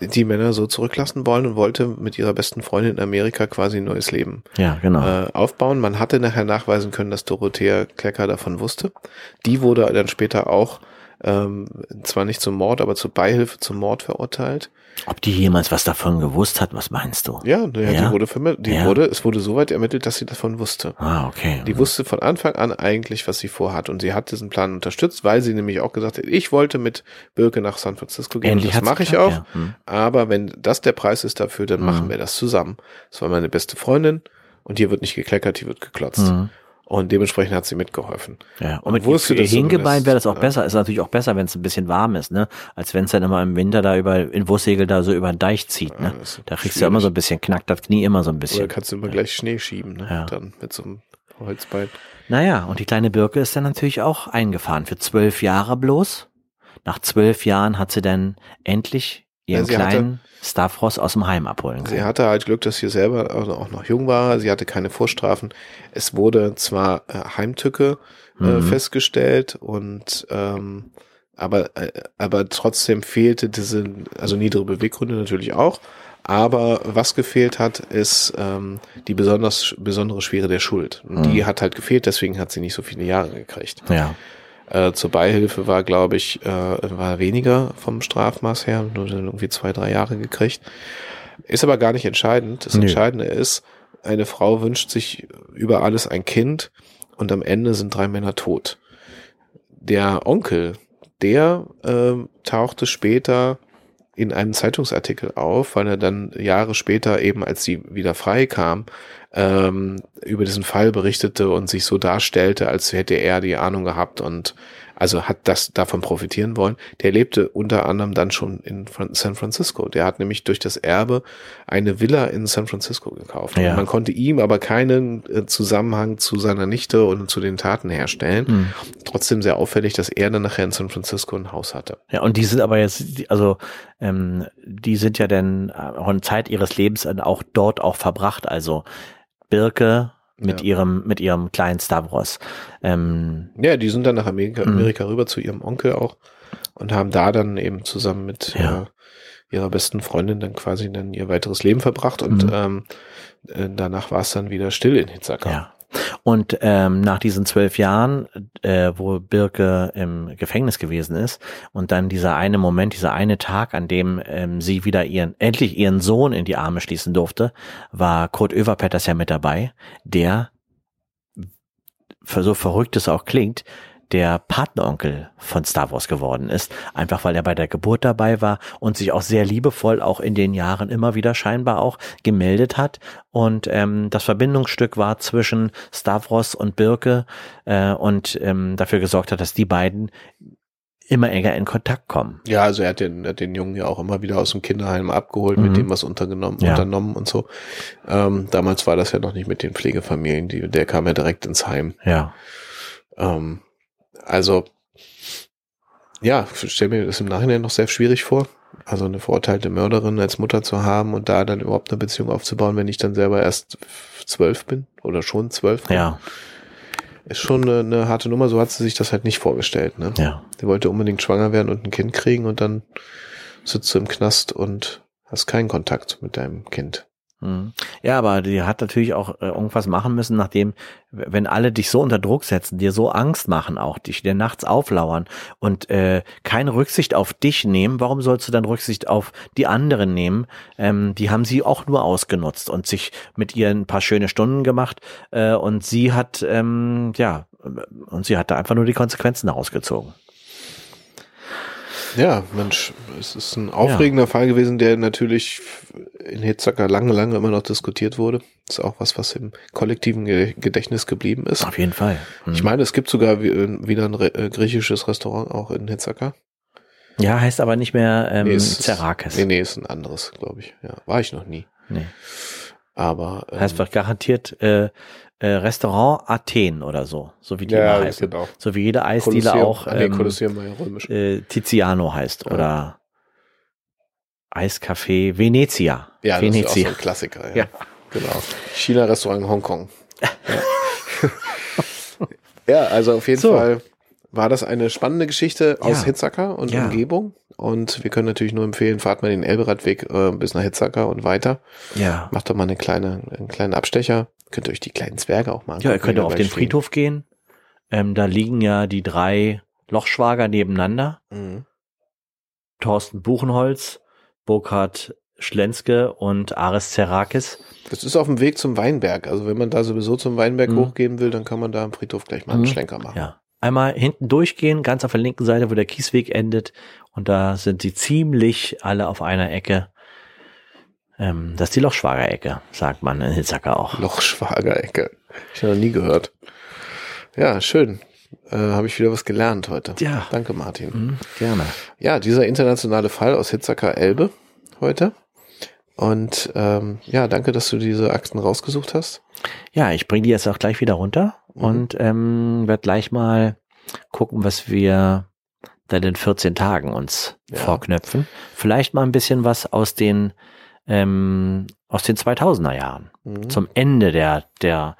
die Männer so zurücklassen wollen und wollte mit ihrer besten Freundin in Amerika quasi ein neues Leben Ja, genau. äh, aufbauen. Man hatte nachher nachweisen können, dass Dorothea Klecker davon wusste. Die wurde dann später auch ähm, zwar nicht zum Mord, aber zur Beihilfe zum Mord verurteilt. Ob die jemals was davon gewusst hat, was meinst du? Ja, ja, Ja? die wurde vermittelt, die Ja. wurde, es wurde soweit ermittelt, dass sie davon wusste. Ah, okay. Die wusste von Anfang an eigentlich, was sie vorhat. Und sie hat diesen Plan unterstützt, weil sie nämlich auch gesagt hat, ich wollte mit Birke nach San Francisco gehen. Endlich das mache ich auch. ja. Hm. Aber wenn das der Preis ist dafür, dann Mhm. machen wir das zusammen. Das war meine beste Freundin. Und hier wird nicht gekleckert, hier wird geklotzt. Und dementsprechend hat sie mitgeholfen. Ja, Und und mit wusste, dass Hingebein wäre das auch ja. besser. Ist natürlich auch besser, wenn es ein bisschen warm ist, ne? Als wenn es dann immer im Winter da über in Wussegel da so über den Deich zieht, Ja, ne? ist Da kriegst du ja immer so ein bisschen, knackt das Knie immer so ein Oder bisschen. kannst du immer gleich Schnee schieben, ne? Ja. Dann mit so einem Holzbein. Naja, und die kleine Birke ist dann natürlich auch eingefahren für zwölf Jahre bloß. Nach zwölf Jahren hat sie dann endlich ihren Ja, sie hatte- kleinen Stavros aus dem Heim abholen Sie können. hatte halt Glück, dass sie selber auch auch noch jung war. Sie hatte keine Vorstrafen. Es wurde zwar äh, Heimtücke äh, Mhm. festgestellt und ähm, aber äh, aber trotzdem fehlte diese also niedere Beweggründe natürlich auch. Aber was gefehlt hat, ist ähm, die besonders besondere Schwere der Schuld. Und Mhm. die hat halt gefehlt, deswegen hat sie nicht so viele Jahre gekriegt. Ja, Äh, zur Beihilfe war, glaube ich, äh, war weniger vom Strafmaß her, nur dann irgendwie zwei, drei Jahre gekriegt. Ist aber gar nicht entscheidend. Das Nö. Entscheidende ist, eine Frau wünscht sich über alles ein Kind und am Ende sind drei Männer tot. Der Onkel, der ähm, tauchte später in einem Zeitungsartikel auf, weil er dann Jahre später eben, als sie wieder frei kam, ähm, über diesen Fall berichtete und sich so darstellte, als hätte er die Ahnung gehabt und also hat das davon profitieren wollen. Der lebte unter anderem dann schon in San Francisco. Der hat nämlich durch das Erbe eine Villa in San Francisco gekauft. Ja. Man konnte ihm aber keinen äh, Zusammenhang zu seiner Nichte und zu den Taten herstellen. Hm. Trotzdem sehr auffällig, dass er dann nachher in San Francisco ein Haus hatte. Ja, und die sind aber jetzt, also ähm, die sind ja dann äh, auch eine Zeit ihres Lebens auch dort auch verbracht. Also Birke mit Ja. ihrem mit ihrem kleinen Stavros. Ähm, Ja, die sind dann nach Amerika, Mhm. Amerika rüber zu ihrem Onkel auch und haben da dann eben zusammen mit Ja. äh, ihrer besten Freundin dann quasi dann ihr weiteres Leben verbracht und Mhm. ähm, äh, danach war es dann wieder still in Hitzaka. ja. Und ähm, nach diesen zwölf Jahren, äh, wo Birke im Gefängnis gewesen ist, und dann dieser eine Moment, dieser eine Tag, an dem ähm, sie wieder ihren, endlich ihren Sohn in die Arme schließen durfte, war Kurt Överpetters ja mit dabei, der, so verrückt es auch klingt, der Patenonkel von Star Wars geworden ist, einfach weil er bei der Geburt dabei war und sich auch sehr liebevoll auch in den Jahren immer wieder scheinbar auch gemeldet hat. Und ähm, das Verbindungsstück war zwischen Stavros und Birke äh, und ähm, dafür gesorgt hat, dass die beiden immer enger in Kontakt kommen. Ja, also er hat den, hat den Jungen ja auch immer wieder aus dem Kinderheim abgeholt, Mhm. mit dem was untergenommen, Ja. unternommen und so. Ähm, damals war das ja noch nicht mit den Pflegefamilien, die, der kam ja direkt ins Heim. Ja. Ähm, also, ja, ich stelle mir das im Nachhinein noch sehr schwierig vor. Also eine verurteilte Mörderin als Mutter zu haben und da dann überhaupt eine Beziehung aufzubauen, wenn ich dann selber erst zwölf bin oder schon zwölf. Ja. Ist schon eine, eine harte Nummer, so hat sie sich das halt nicht vorgestellt. Ne? Ja. Sie wollte unbedingt schwanger werden und ein Kind kriegen und dann sitzt du im Knast und hast keinen Kontakt mit deinem Kind. Mhm. Ja, aber die hat natürlich auch äh, irgendwas machen müssen, nachdem, wenn alle dich so unter Druck setzen, dir so Angst machen, auch dich dir nachts auflauern und äh, keine Rücksicht auf dich nehmen, warum sollst du dann Rücksicht auf die anderen nehmen? Ähm, die haben sie auch nur ausgenutzt und sich mit ihr ein paar schöne Stunden gemacht äh, und sie hat, ähm, ja, und sie hat da einfach nur die Konsequenzen daraus gezogen. Ja, Mensch, es ist ein aufregender Fall gewesen, der natürlich in Hitzacker lange, lange immer noch diskutiert wurde. ist auch was, was im kollektiven Ge- Gedächtnis geblieben ist. Auf jeden Fall. Mhm. Ich meine, es gibt sogar äh, wieder ein äh, griechisches Restaurant auch in Hitzacker. ja, heißt aber nicht mehr ähm, Nee, Zerakis. Nee, nee, ist ein anderes, glaube ich. Ja, war ich noch nie. Nee. Aber ähm, Heißt vielleicht garantiert äh, äh, Restaurant Athen oder so, so wie die ja, immer heißen. genau. So wie jede Eisdiele Kolosseum- auch ah, nee, ähm, war ja römisch. äh, Tiziano heißt Ja. oder Eiscafé Venezia. ja, das ist auch so Venezia. ein Klassiker. Ja, genau. China-Restaurant in Hongkong. Ja. also auf jeden So. Fall war das eine spannende Geschichte aus. Hitzacker und. Umgebung. Und wir können natürlich nur empfehlen, fahrt mal den Elberadweg äh, bis nach Hitzacker und weiter. ja. Macht doch mal eine kleine, einen kleinen Abstecher. Könnt ihr euch die kleinen Zwerge auch mal Ja, ihr angucken, könnt auch auf den stehen. Friedhof gehen. Ähm, da liegen ja die drei Lochschwager nebeneinander. Mhm. Thorsten Buchenholz, Burkhard Schlenske und Aris Zerakis. Das ist auf dem Weg zum Weinberg. Also wenn man da sowieso zum Weinberg Mhm. hochgehen will, dann kann man da am Friedhof gleich mal einen Mhm. Schlenker machen. Ja. Einmal hinten durchgehen, ganz auf der linken Seite, wo der Kiesweg endet. Und da sind sie ziemlich alle auf einer Ecke. Ähm, das ist die Lochschwager-Ecke, sagt man in Hitzacker auch. Lochschwager-Ecke. Ich habe noch nie gehört. Ja, schön. Äh, habe ich wieder was gelernt heute. Ja. Danke, Martin. Mhm, gerne. Ja, dieser internationale Fall aus Hitzacker Elbe heute. Und ähm, ja, danke, dass du diese Akten rausgesucht hast. Ja, ich bringe die jetzt auch gleich wieder runter Mhm. und ähm, werde gleich mal gucken, was wir dann in 14 Tagen uns Ja. vorknöpfen. Vielleicht mal ein bisschen was aus den ähm, aus den 2000er Jahren Mhm. zum Ende der der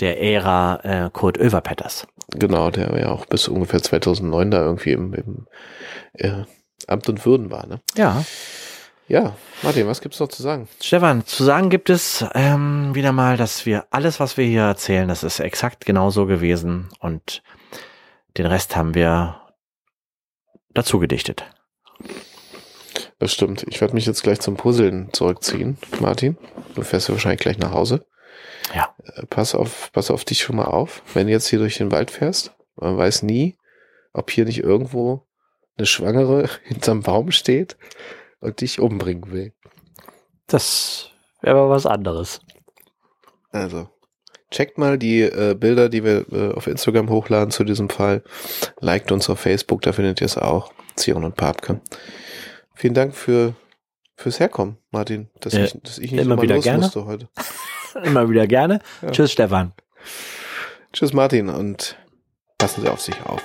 der Ära äh, Kurt Oeverpetters. Genau, der ja auch bis ungefähr 2009 da irgendwie im, im äh, Amt und Würden war. Ne? Ja, Ja, Martin, was gibt's noch zu sagen? Stefan, zu sagen gibt es ähm, wieder mal, dass wir alles, was wir hier erzählen, das ist exakt genauso gewesen und den Rest haben wir dazu gedichtet. Das stimmt. Ich werde mich jetzt gleich zum Puzzeln zurückziehen, Martin. Du fährst ja wahrscheinlich gleich nach Hause. Ja. Äh, Pass auf, pass auf dich schon mal auf, wenn du jetzt hier durch den Wald fährst. Man weiß nie, ob hier nicht irgendwo eine Schwangere hinterm Baum steht und dich umbringen will. Das wäre aber was anderes. Also, checkt mal die äh, Bilder, die wir äh, auf Instagram hochladen zu diesem Fall. Liked uns auf Facebook, da findet ihr es auch. Zion und Papke. Vielen Dank für fürs Herkommen, Martin, dass, Äh, ich, dass ich nicht immer so mal wieder los gerne. musste heute. Immer wieder gerne. Ja. Tschüss, Stefan. Tschüss, Martin, und passen Sie auf sich auf.